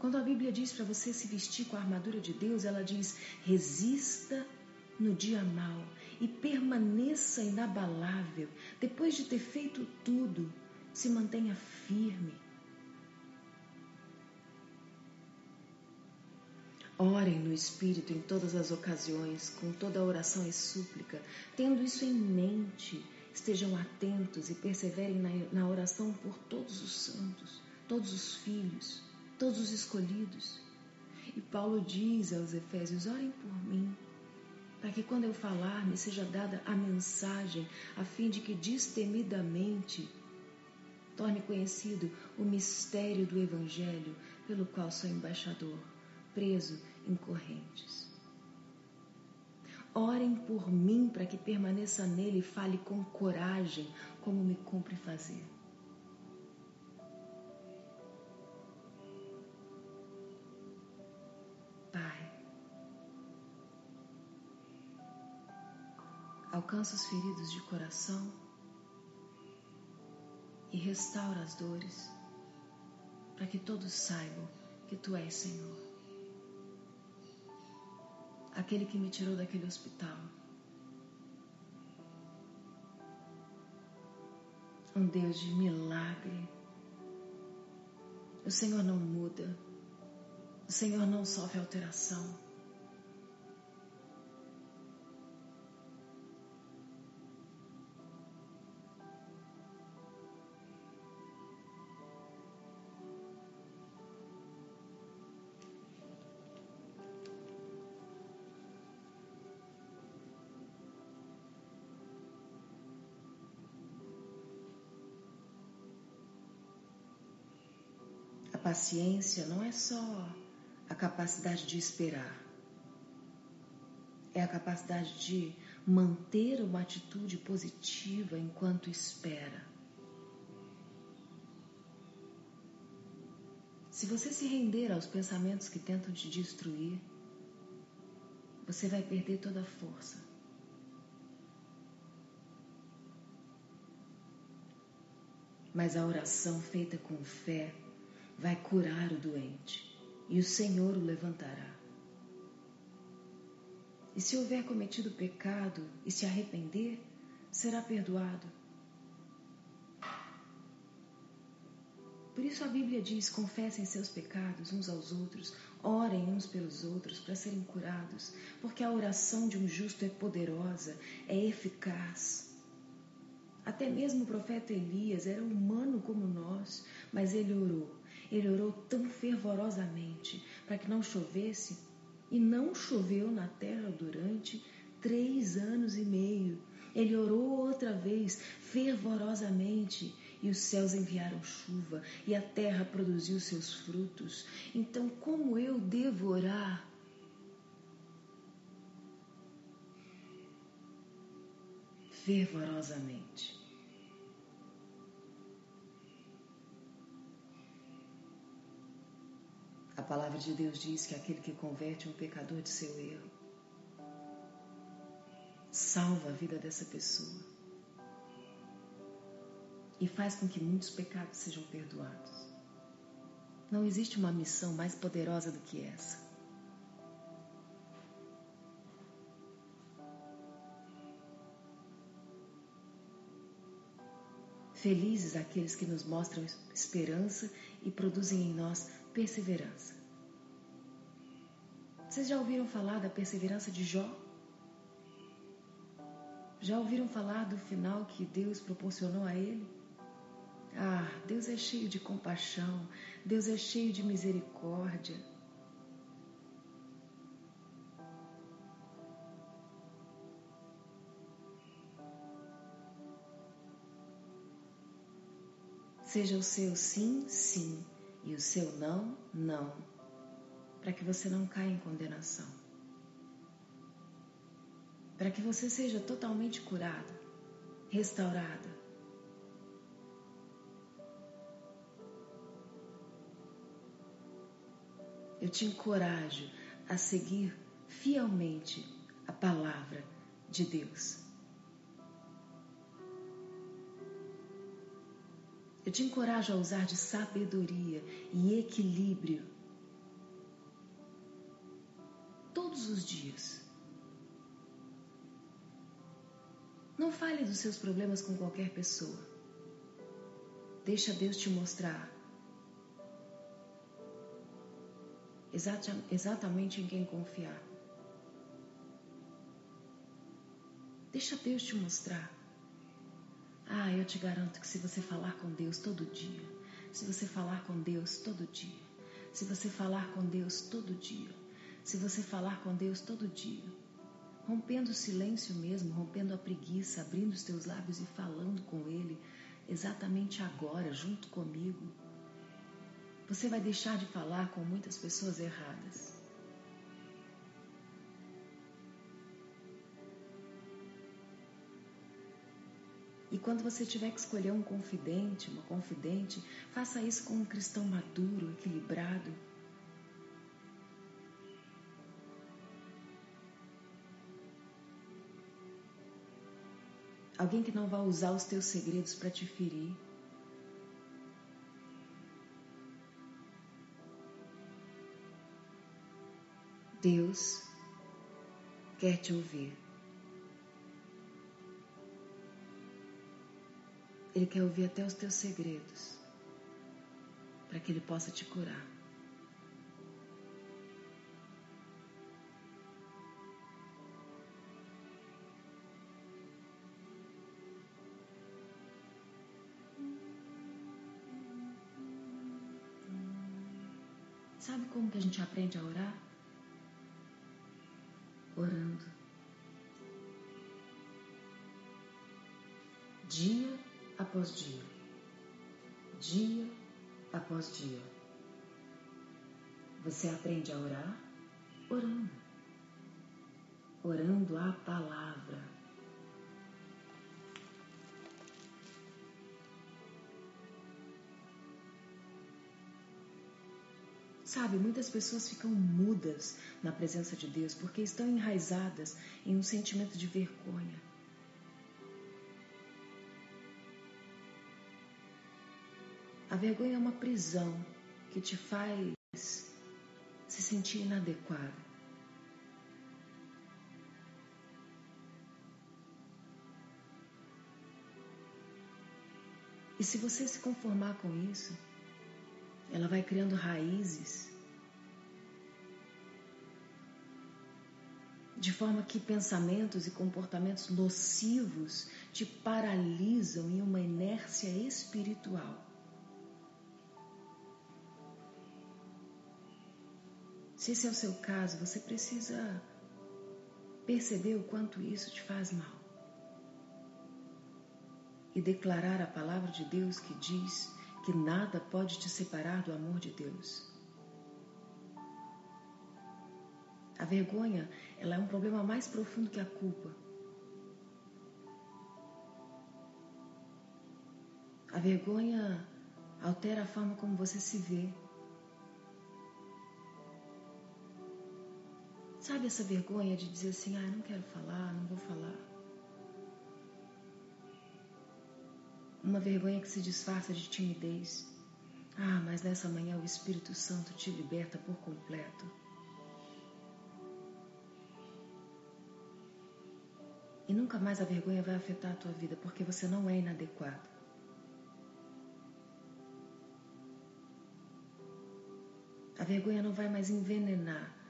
Quando a Bíblia diz para você se vestir com a armadura de Deus, ela diz: resista no dia mau e permaneça inabalável. Depois de ter feito tudo, se mantenha firme. Orem no Espírito em todas as ocasiões, com toda a oração e súplica, tendo isso em mente. Estejam atentos e perseverem na, oração por todos os santos, todos os filhos, todos os escolhidos. E Paulo diz aos Efésios: orem por mim para que quando eu falar me seja dada a mensagem, a fim de que destemidamente torne conhecido o mistério do Evangelho, pelo qual sou embaixador, preso em correntes. Orem por mim para que permaneça nele e fale com coragem como me cumpre fazer. Alcança os feridos de coração e restaura as dores, para que todos saibam que Tu és Senhor. Aquele que me tirou daquele hospital. Um Deus de milagre. O Senhor não muda. O Senhor não sofre alteração. Paciência não é só a capacidade de esperar, é a capacidade de manter uma atitude positiva enquanto espera. Se você se render aos pensamentos que tentam te destruir, você vai perder toda a força. Mas a oração feita com fé vai curar o doente e o Senhor o levantará. E se houver cometido pecado e se arrepender, será perdoado. Por isso a Bíblia diz: confessem seus pecados uns aos outros, orem uns pelos outros para serem curados, porque a oração de um justo é poderosa, é eficaz. Até mesmo o profeta Elias era humano como nós, mas ele orou ele orou tão fervorosamente para que não chovesse, e não choveu na terra durante três anos e meio. Ele orou outra vez, fervorosamente, e os céus enviaram chuva, e a terra produziu seus frutos. Então, como eu devo orar? Fervorosamente. A palavra de Deus diz que aquele que converte um pecador de seu erro salva a vida dessa pessoa e faz com que muitos pecados sejam perdoados. Não existe uma missão mais poderosa do que essa. Felizes aqueles que nos mostram esperança e produzem em nós perseverança. Vocês já ouviram falar da perseverança de Jó? Já ouviram falar do final que Deus proporcionou a ele? Ah, Deus é cheio de compaixão, Deus é cheio de misericórdia. Seja o seu sim, sim e o seu não, não, para que você não caia em condenação. Para que você seja totalmente curada, restaurada. Eu te encorajo a seguir fielmente a palavra de Deus. Eu te encorajo a usar de sabedoria e equilíbrio todos os dias. Não fale dos seus problemas com qualquer pessoa. Deixa Deus te mostrar exatamente em quem confiar. Deixa Deus te mostrar ah, eu te garanto que se você falar com Deus todo dia, se você falar com Deus todo dia, se você falar com Deus todo dia, se você falar com Deus todo dia, rompendo o silêncio mesmo, rompendo a preguiça, abrindo os teus lábios e falando com Ele exatamente agora, junto comigo, você vai deixar de falar com muitas pessoas erradas. Quando você tiver que escolher um confidente, uma confidente, faça isso com um cristão maduro, equilibrado. Alguém que não vai usar os teus segredos para te ferir. Deus quer te ouvir. Ele quer ouvir até os teus segredos, para que Ele possa te curar. Sabe como que a gente aprende a orar? Orando. Após dia, dia após dia. Você aprende a orar orando, orando a palavra. Sabe, muitas pessoas ficam mudas na presença de Deus porque estão enraizadas em um sentimento de vergonha. A vergonha é uma prisão que te faz se sentir inadequado. E se você se conformar com isso, ela vai criando raízes de forma que pensamentos e comportamentos nocivos te paralisam em uma inércia espiritual. Se esse é o seu caso, você precisa perceber o quanto isso te faz mal. E declarar a palavra de Deus que diz que nada pode te separar do amor de Deus. A vergonha, ela é um problema mais profundo que a culpa. A vergonha altera a forma como você se vê. Sabe essa vergonha de dizer assim: ah, não quero falar, não vou falar? Uma vergonha que se disfarça de timidez. Ah, mas nessa manhã o Espírito Santo te liberta por completo. E nunca mais a vergonha vai afetar a tua vida, porque você não é inadequado. A vergonha não vai mais envenenar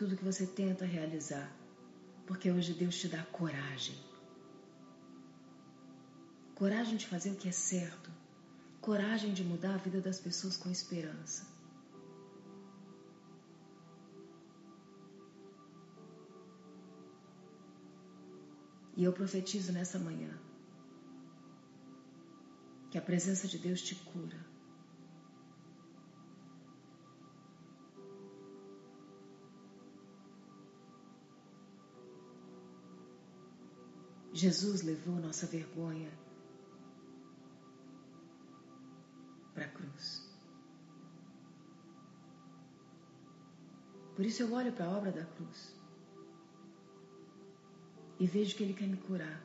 tudo que você tenta realizar, porque hoje Deus te dá coragem. Coragem de fazer o que é certo, coragem de mudar a vida das pessoas com esperança. E eu profetizo nessa manhã que a presença de Deus te cura. Jesus levou nossa vergonha para a cruz. Por isso eu olho para a obra da cruz e vejo que Ele quer me curar.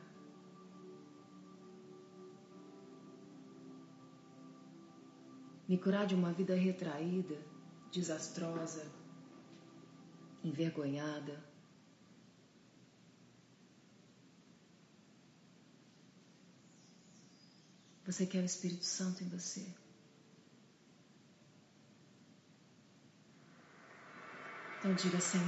Me curar de uma vida retraída, desastrosa, envergonhada. Você quer o Espírito Santo em você. Então diga, Senhor,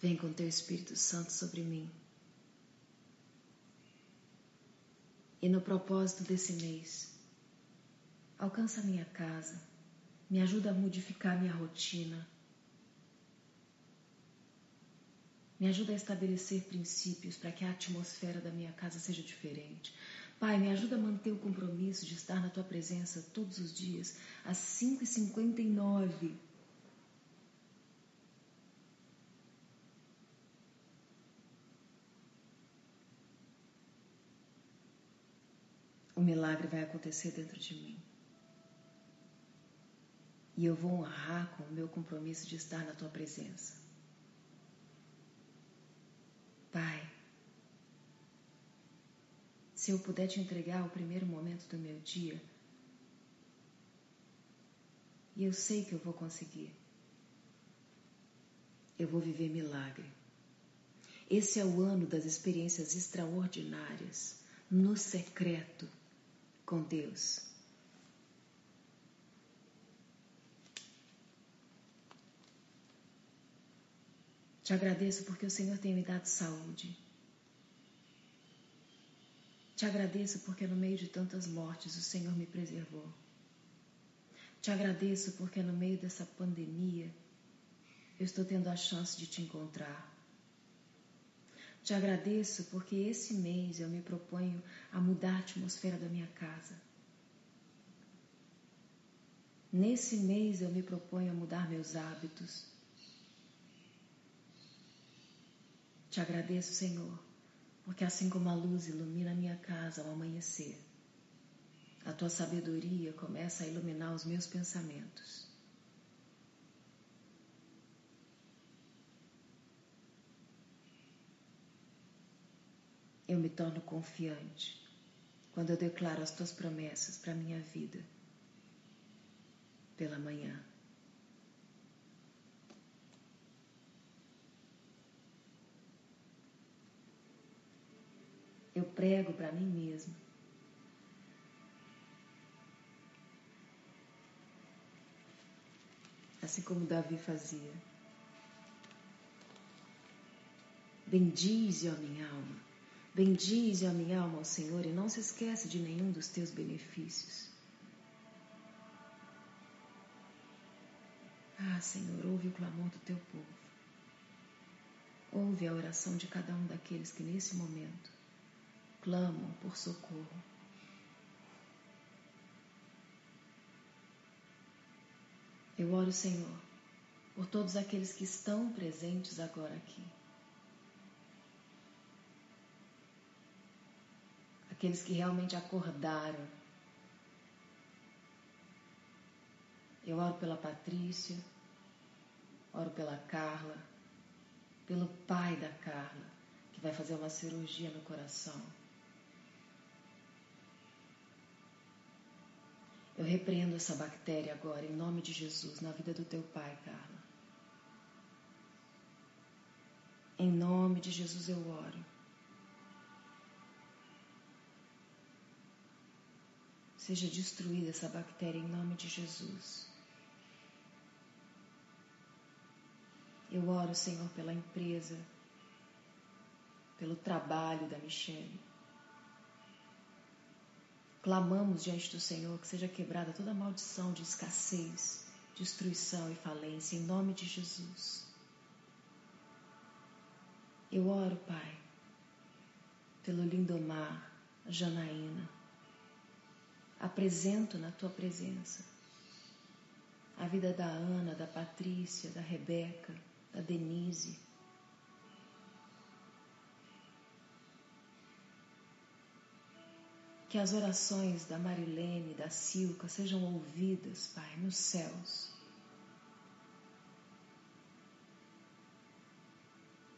vem com teu Espírito Santo sobre mim. E no propósito desse mês, alcança a minha casa me ajuda a modificar minha rotina. Me ajuda a estabelecer princípios para que a atmosfera da minha casa seja diferente. Pai, me ajuda a manter o compromisso de estar na tua presença todos os dias, às 5h59. O milagre vai acontecer dentro de mim. E eu vou honrar com o meu compromisso de estar na tua presença. Pai, se eu puder te entregar o primeiro momento do meu dia, e eu sei que eu vou conseguir, eu vou viver milagre. Esse é o ano das experiências extraordinárias, no secreto, com Deus. Te agradeço porque o Senhor tem me dado saúde. Te agradeço porque no meio de tantas mortes o Senhor me preservou. Te agradeço porque no meio dessa pandemia eu estou tendo a chance de te encontrar. Te agradeço porque esse mês eu me proponho a mudar a atmosfera da minha casa. Nesse mês eu me proponho a mudar meus hábitos. Te agradeço, Senhor, porque assim como a luz ilumina a minha casa ao amanhecer, a tua sabedoria começa a iluminar os meus pensamentos. Eu me torno confiante quando eu declaro as tuas promessas para a minha vida pela manhã. Eu prego para mim mesmo. Assim como Davi fazia. Bendize, ó minha alma. Bendize, ó minha alma, ao Senhor, e não se esquece de nenhum dos teus benefícios. Ah, Senhor, ouve o clamor do teu povo. Ouve a oração de cada um daqueles que nesse momento clamam por socorro. Eu oro, Senhor, por todos aqueles que estão presentes agora aqui. Aqueles que realmente acordaram. Eu oro pela Patrícia, oro pela Carla, pelo pai da Carla, que vai fazer uma cirurgia no coração. Eu repreendo essa bactéria agora, em nome de Jesus, na vida do teu pai, Carla. Em nome de Jesus eu oro. Seja destruída essa bactéria em nome de Jesus. Eu oro, Senhor, pela empresa, pelo trabalho da Michelle. Clamamos diante do Senhor que seja quebrada toda maldição de escassez, destruição e falência, em nome de Jesus. Eu oro, Pai, pelo Lindomar, Janaína. Apresento na tua presença a vida da Ana, da Patrícia, da Rebeca, da Denise, Que as orações da Marilene, da Silca sejam ouvidas, Pai, nos céus.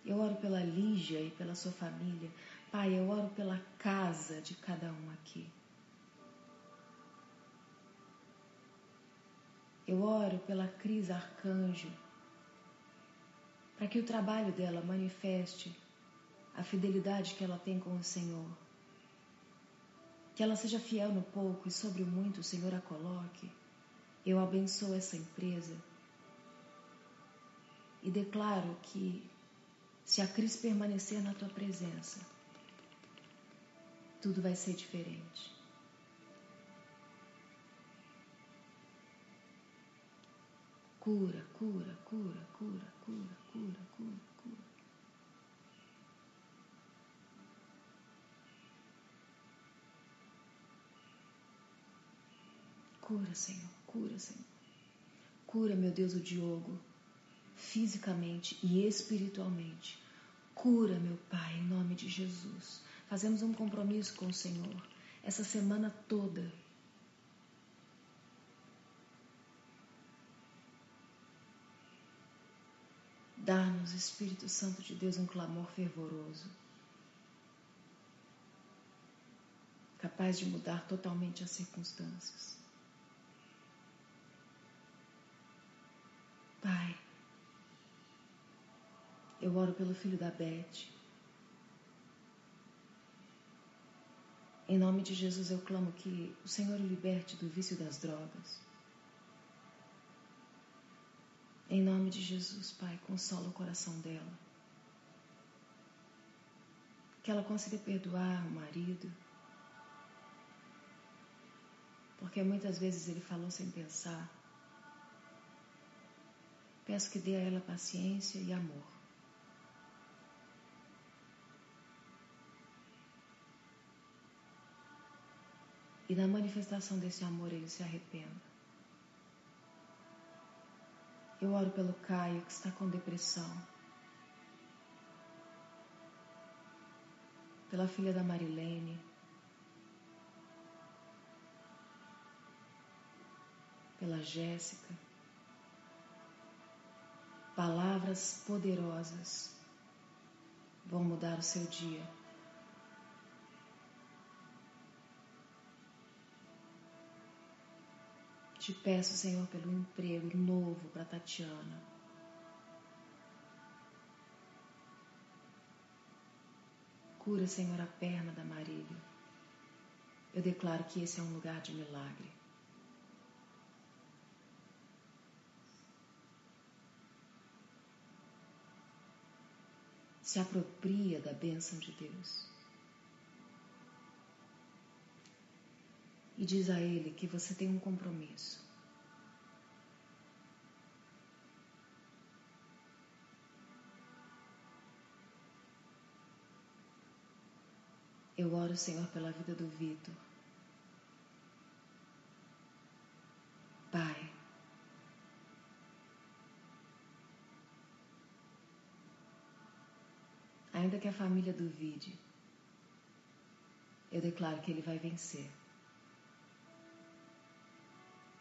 Eu oro pela Lígia e pela sua família. Pai, eu oro pela casa de cada um aqui. Eu oro pela Cris Arcanjo, para que o trabalho dela manifeste a fidelidade que ela tem com o Senhor. Que ela seja fiel no pouco e sobre o muito o Senhor a coloque. Eu abençoo essa empresa e declaro que se a Cris permanecer na tua presença, tudo vai ser diferente. Cura, cura, cura, cura, cura, cura. Cura, Senhor, cura, Senhor. Cura, meu Deus, o Diogo, fisicamente e espiritualmente. Cura, meu Pai, em nome de Jesus. Fazemos um compromisso com o Senhor essa semana toda. Dá-nos, Espírito Santo de Deus, um clamor fervoroso, capaz de mudar totalmente as circunstâncias. Pai, eu oro pelo filho da Beth. Em nome de Jesus eu clamo que o Senhor o liberte do vício das drogas. Em nome de Jesus, Pai, consola o coração dela. Que ela consiga perdoar o marido. Porque muitas vezes ele falou sem pensar. Peço que dê a ela paciência e amor. E na manifestação desse amor ele se arrependa. Eu oro pelo Caio que está com depressão. Pela filha da Marilene. Pela Jéssica Palavras poderosas vão mudar o seu dia. Te peço, Senhor, pelo emprego novo para Tatiana. Cura, Senhor, a perna da Marília. Eu declaro que esse é um lugar de milagre. Se apropria da bênção de Deus. E diz a Ele que você tem um compromisso. Eu oro, Senhor, pela vida do Vitor. Pai, Ainda que a família duvide, eu declaro que ele vai vencer.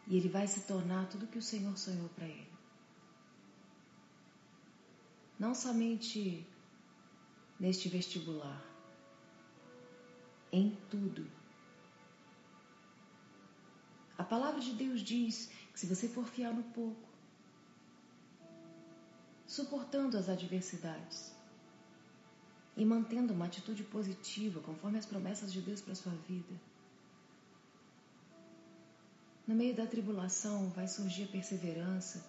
E ele vai se tornar tudo que o Senhor sonhou para ele. Não somente neste vestibular, em tudo. A palavra de Deus diz que se você for fiel no pouco, suportando as adversidades, e mantendo uma atitude positiva conforme as promessas de Deus para sua vida. No meio da tribulação vai surgir a perseverança,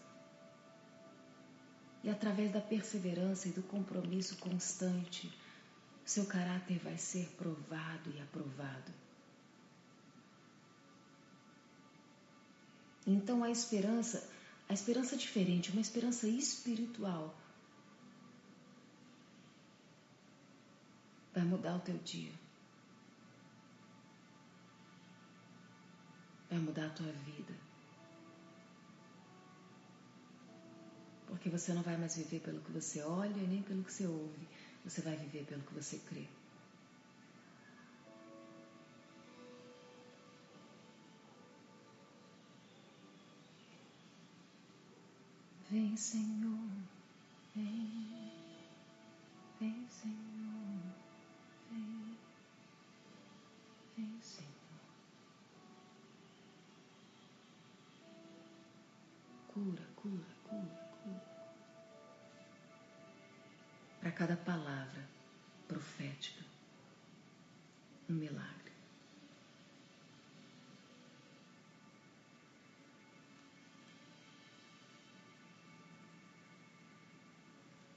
e através da perseverança e do compromisso constante, seu caráter vai ser provado e aprovado. Então a esperança, a esperança diferente, uma esperança espiritual, vai mudar o teu dia. Vai mudar a tua vida. Porque você não vai mais viver pelo que você olha nem pelo que você ouve. Você vai viver pelo que você crê. Vem, Senhor, vem, vem, Senhor. Cura, cura, cura, cura. Para cada palavra profética, um milagre.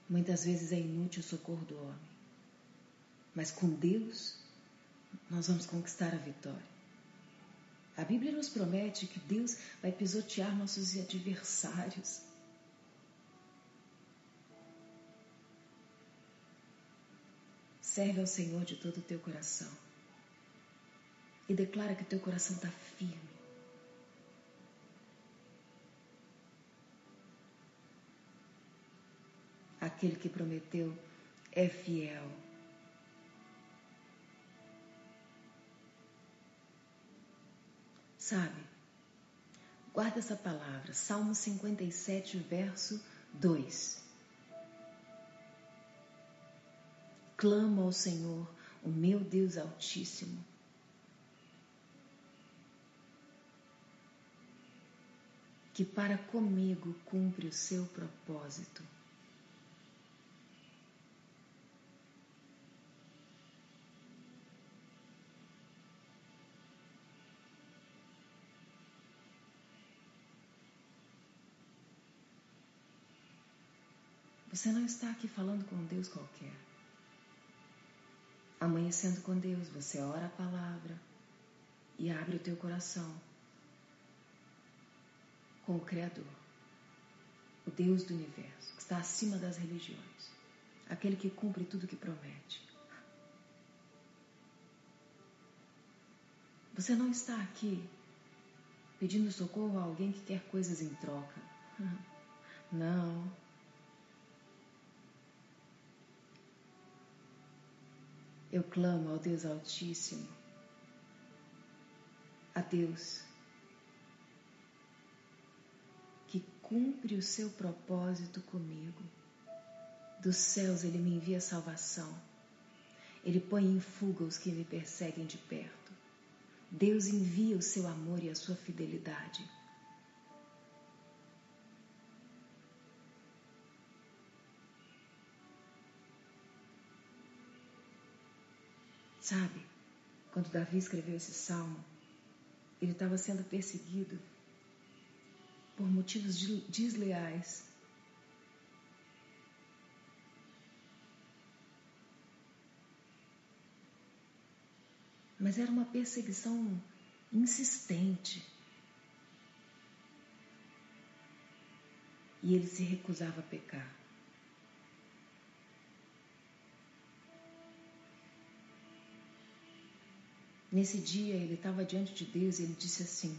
Muitas vezes é inútil o socorro do homem. Mas com Deus, nós vamos conquistar a vitória. A Bíblia nos promete que Deus vai pisotear nossos adversários. Serve ao Senhor de todo o teu coração e declara que teu coração está firme. Aquele que prometeu é fiel. Sabe? Guarda essa palavra, Salmo 57, verso 2. Clamo ao Senhor, o meu Deus Altíssimo. Que para comigo cumpre o seu propósito. Você não está aqui falando com Deus qualquer. Amanhecendo com Deus, você ora a palavra e abre o teu coração com o Criador, o Deus do universo, que está acima das religiões, aquele que cumpre tudo que promete. Você não está aqui pedindo socorro a alguém que quer coisas em troca. *laughs* Não. Eu clamo ao Deus Altíssimo, a Deus que cumpre o seu propósito comigo. Dos céus ele me envia salvação. Ele põe em fuga os que me perseguem de perto. Deus envia o seu amor e a sua fidelidade. Sabe, quando Davi escreveu esse salmo, ele estava sendo perseguido por motivos desleais. Mas era uma perseguição insistente. E ele se recusava a pecar. Nesse dia ele estava diante de Deus e ele disse assim: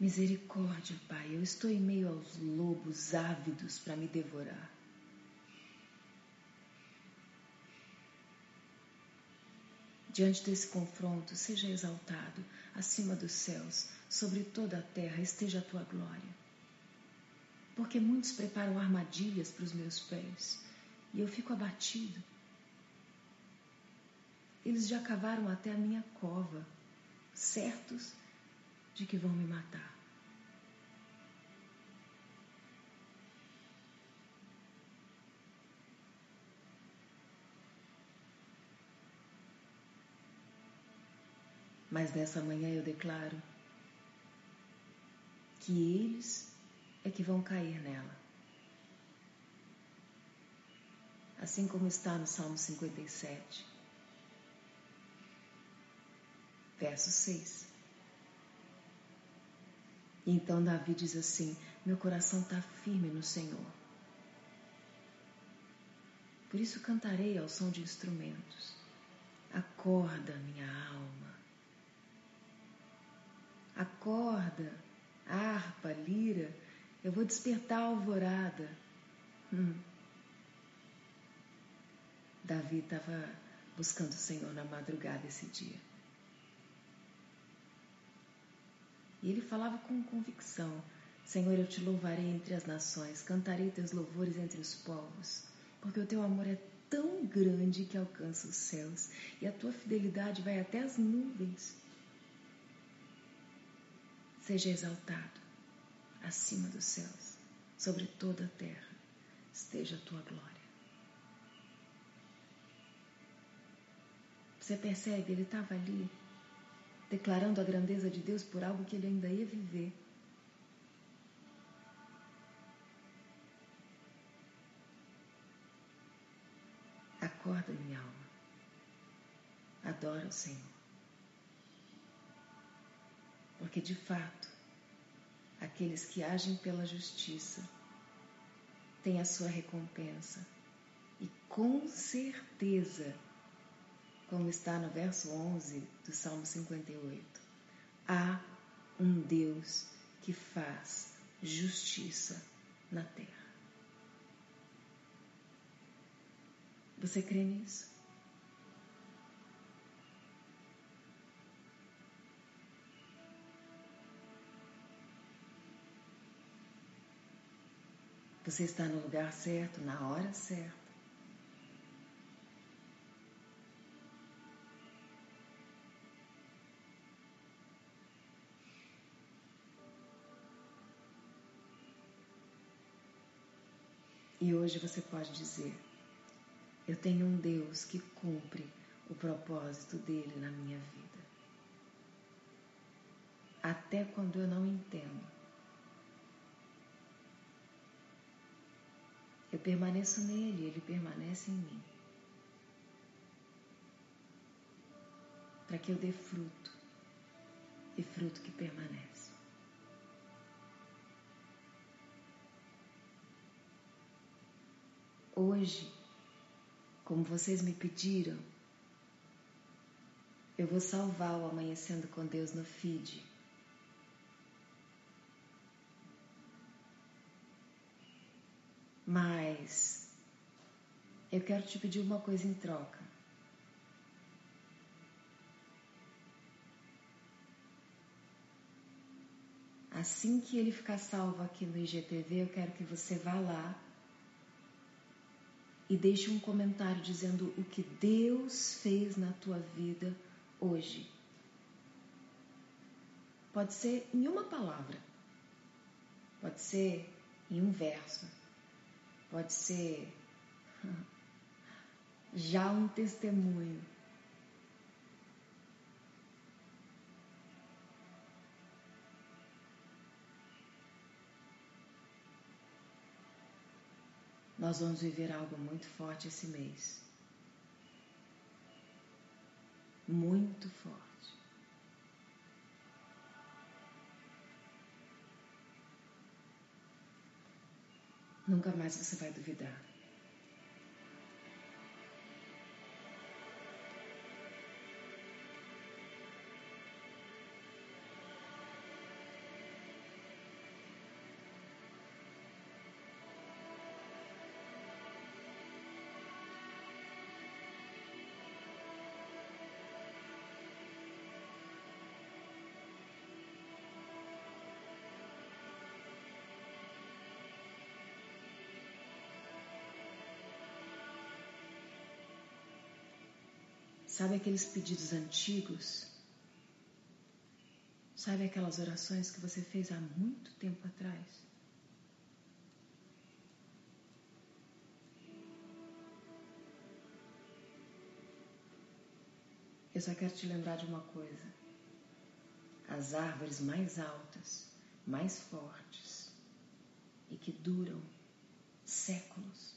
Misericórdia, Pai, eu estou em meio aos lobos ávidos para me devorar. Diante desse confronto, seja exaltado acima dos céus, sobre toda a terra esteja a tua glória. Porque muitos preparam armadilhas para os meus pés e eu fico abatido. Eles já cavaram até a minha cova, certos de que vão me matar. Mas nessa manhã eu declaro que eles é que vão cair nela. Assim como está no Salmo 57 verso 6. E então Davi diz assim: Meu coração está firme no Senhor. Por isso cantarei ao som de instrumentos. Acorda, minha alma. Acorda, harpa, lira. Eu vou despertar a alvorada. Hum. Davi estava buscando o Senhor na madrugada esse dia. E ele falava com convicção: Senhor, eu te louvarei entre as nações, cantarei teus louvores entre os povos, porque o teu amor é tão grande que alcança os céus e a tua fidelidade vai até as nuvens. Seja exaltado acima dos céus, sobre toda a terra, esteja a tua glória. Você percebe? Ele estava ali declarando a grandeza de Deus por algo que ele ainda ia viver. Acorda, minha alma. Adora o Senhor. Porque de fato, aqueles que agem pela justiça têm a sua recompensa. E com certeza como está no verso 11 do Salmo 58. Há um Deus que faz justiça na terra. Você crê nisso? Você está no lugar certo, na hora certa. E hoje você pode dizer: Eu tenho um Deus que cumpre o propósito dele na minha vida. Até quando eu não entendo. Eu permaneço nele, ele permanece em mim. Para que eu dê fruto, e fruto que permanece. Hoje, como vocês me pediram, eu vou salvar o Amanhecendo com Deus no feed. Mas eu quero te pedir uma coisa em troca. Assim que ele ficar salvo aqui no IGTV, eu quero que você vá lá e deixe um comentário dizendo o que Deus fez na tua vida hoje. Pode ser em uma palavra, pode ser em um verso, pode ser *laughs* já um testemunho. Nós vamos viver algo muito forte esse mês. Muito forte. Nunca mais você vai duvidar. Sabe aqueles pedidos antigos? Sabe aquelas orações que você fez há muito tempo atrás? Eu só quero te lembrar de uma coisa. As árvores mais altas, mais fortes e que duram séculos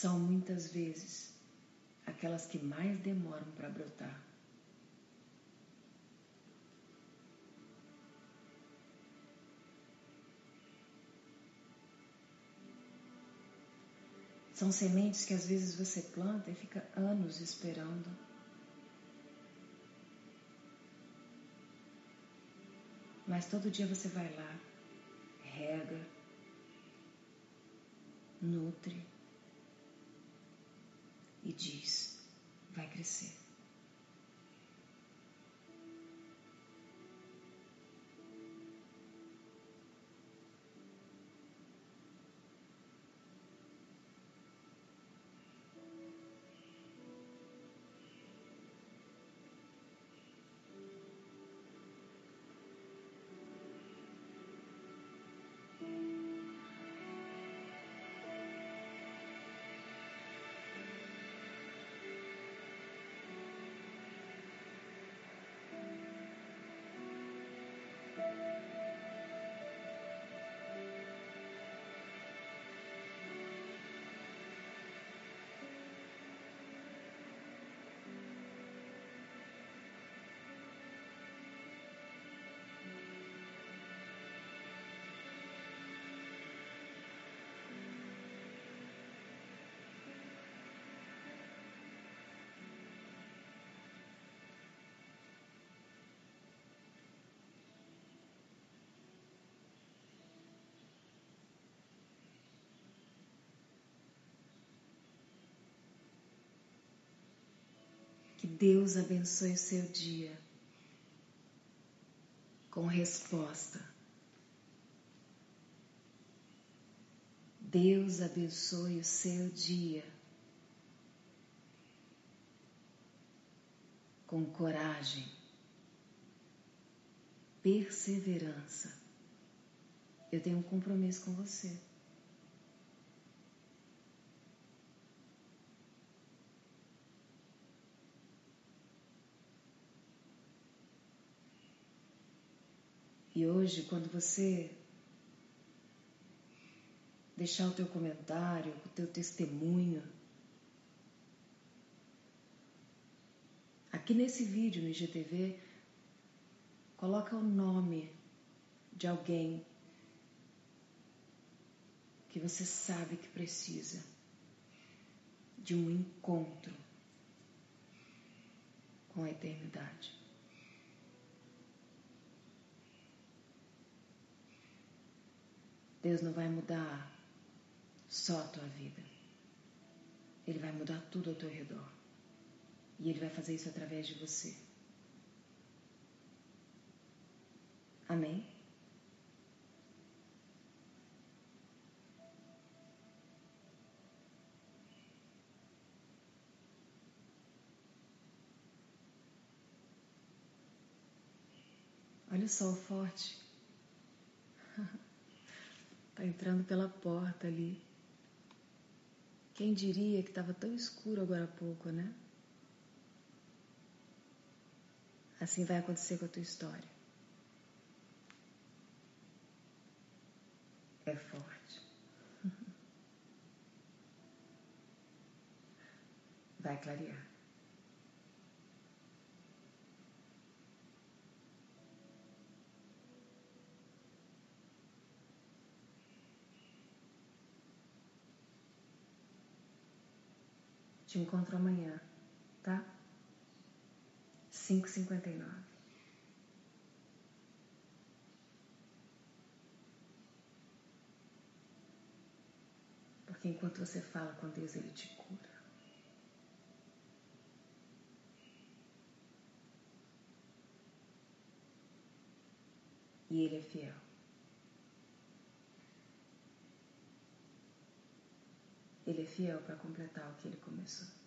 são muitas vezes aquelas que mais demoram para brotar. São sementes que às vezes você planta e fica anos esperando. Mas todo dia você vai lá, rega, nutre e diz: vai crescer. Deus abençoe o seu dia com resposta. Deus abençoe o seu dia com coragem, perseverança. Eu tenho um compromisso com você. E hoje, quando você deixar o teu comentário, o teu testemunho, aqui nesse vídeo no IGTV, coloca o nome de alguém que você sabe que precisa de um encontro com a eternidade. Deus não vai mudar só a tua vida. Ele vai mudar tudo ao teu redor. E Ele vai fazer isso através de você. Amém? Olha o sol forte. *laughs* Está entrando pela porta ali. Quem diria que estava tão escuro agora há pouco, né? Assim vai acontecer com a tua história. É forte. *laughs* Vai clarear. Te encontro amanhã, tá? 5h59. Porque enquanto você fala com Deus, Ele te cura. E Ele é fiel. Ele é fiel para completar o que ele começou.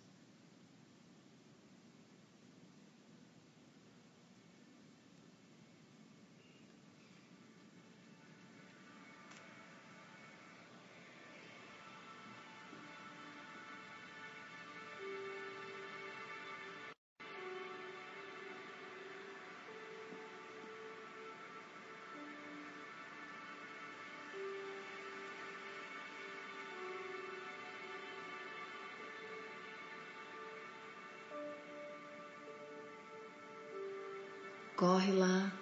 Corre lá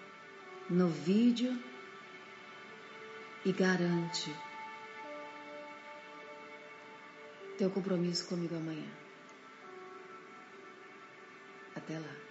no vídeo e garante teu compromisso comigo amanhã. Até lá.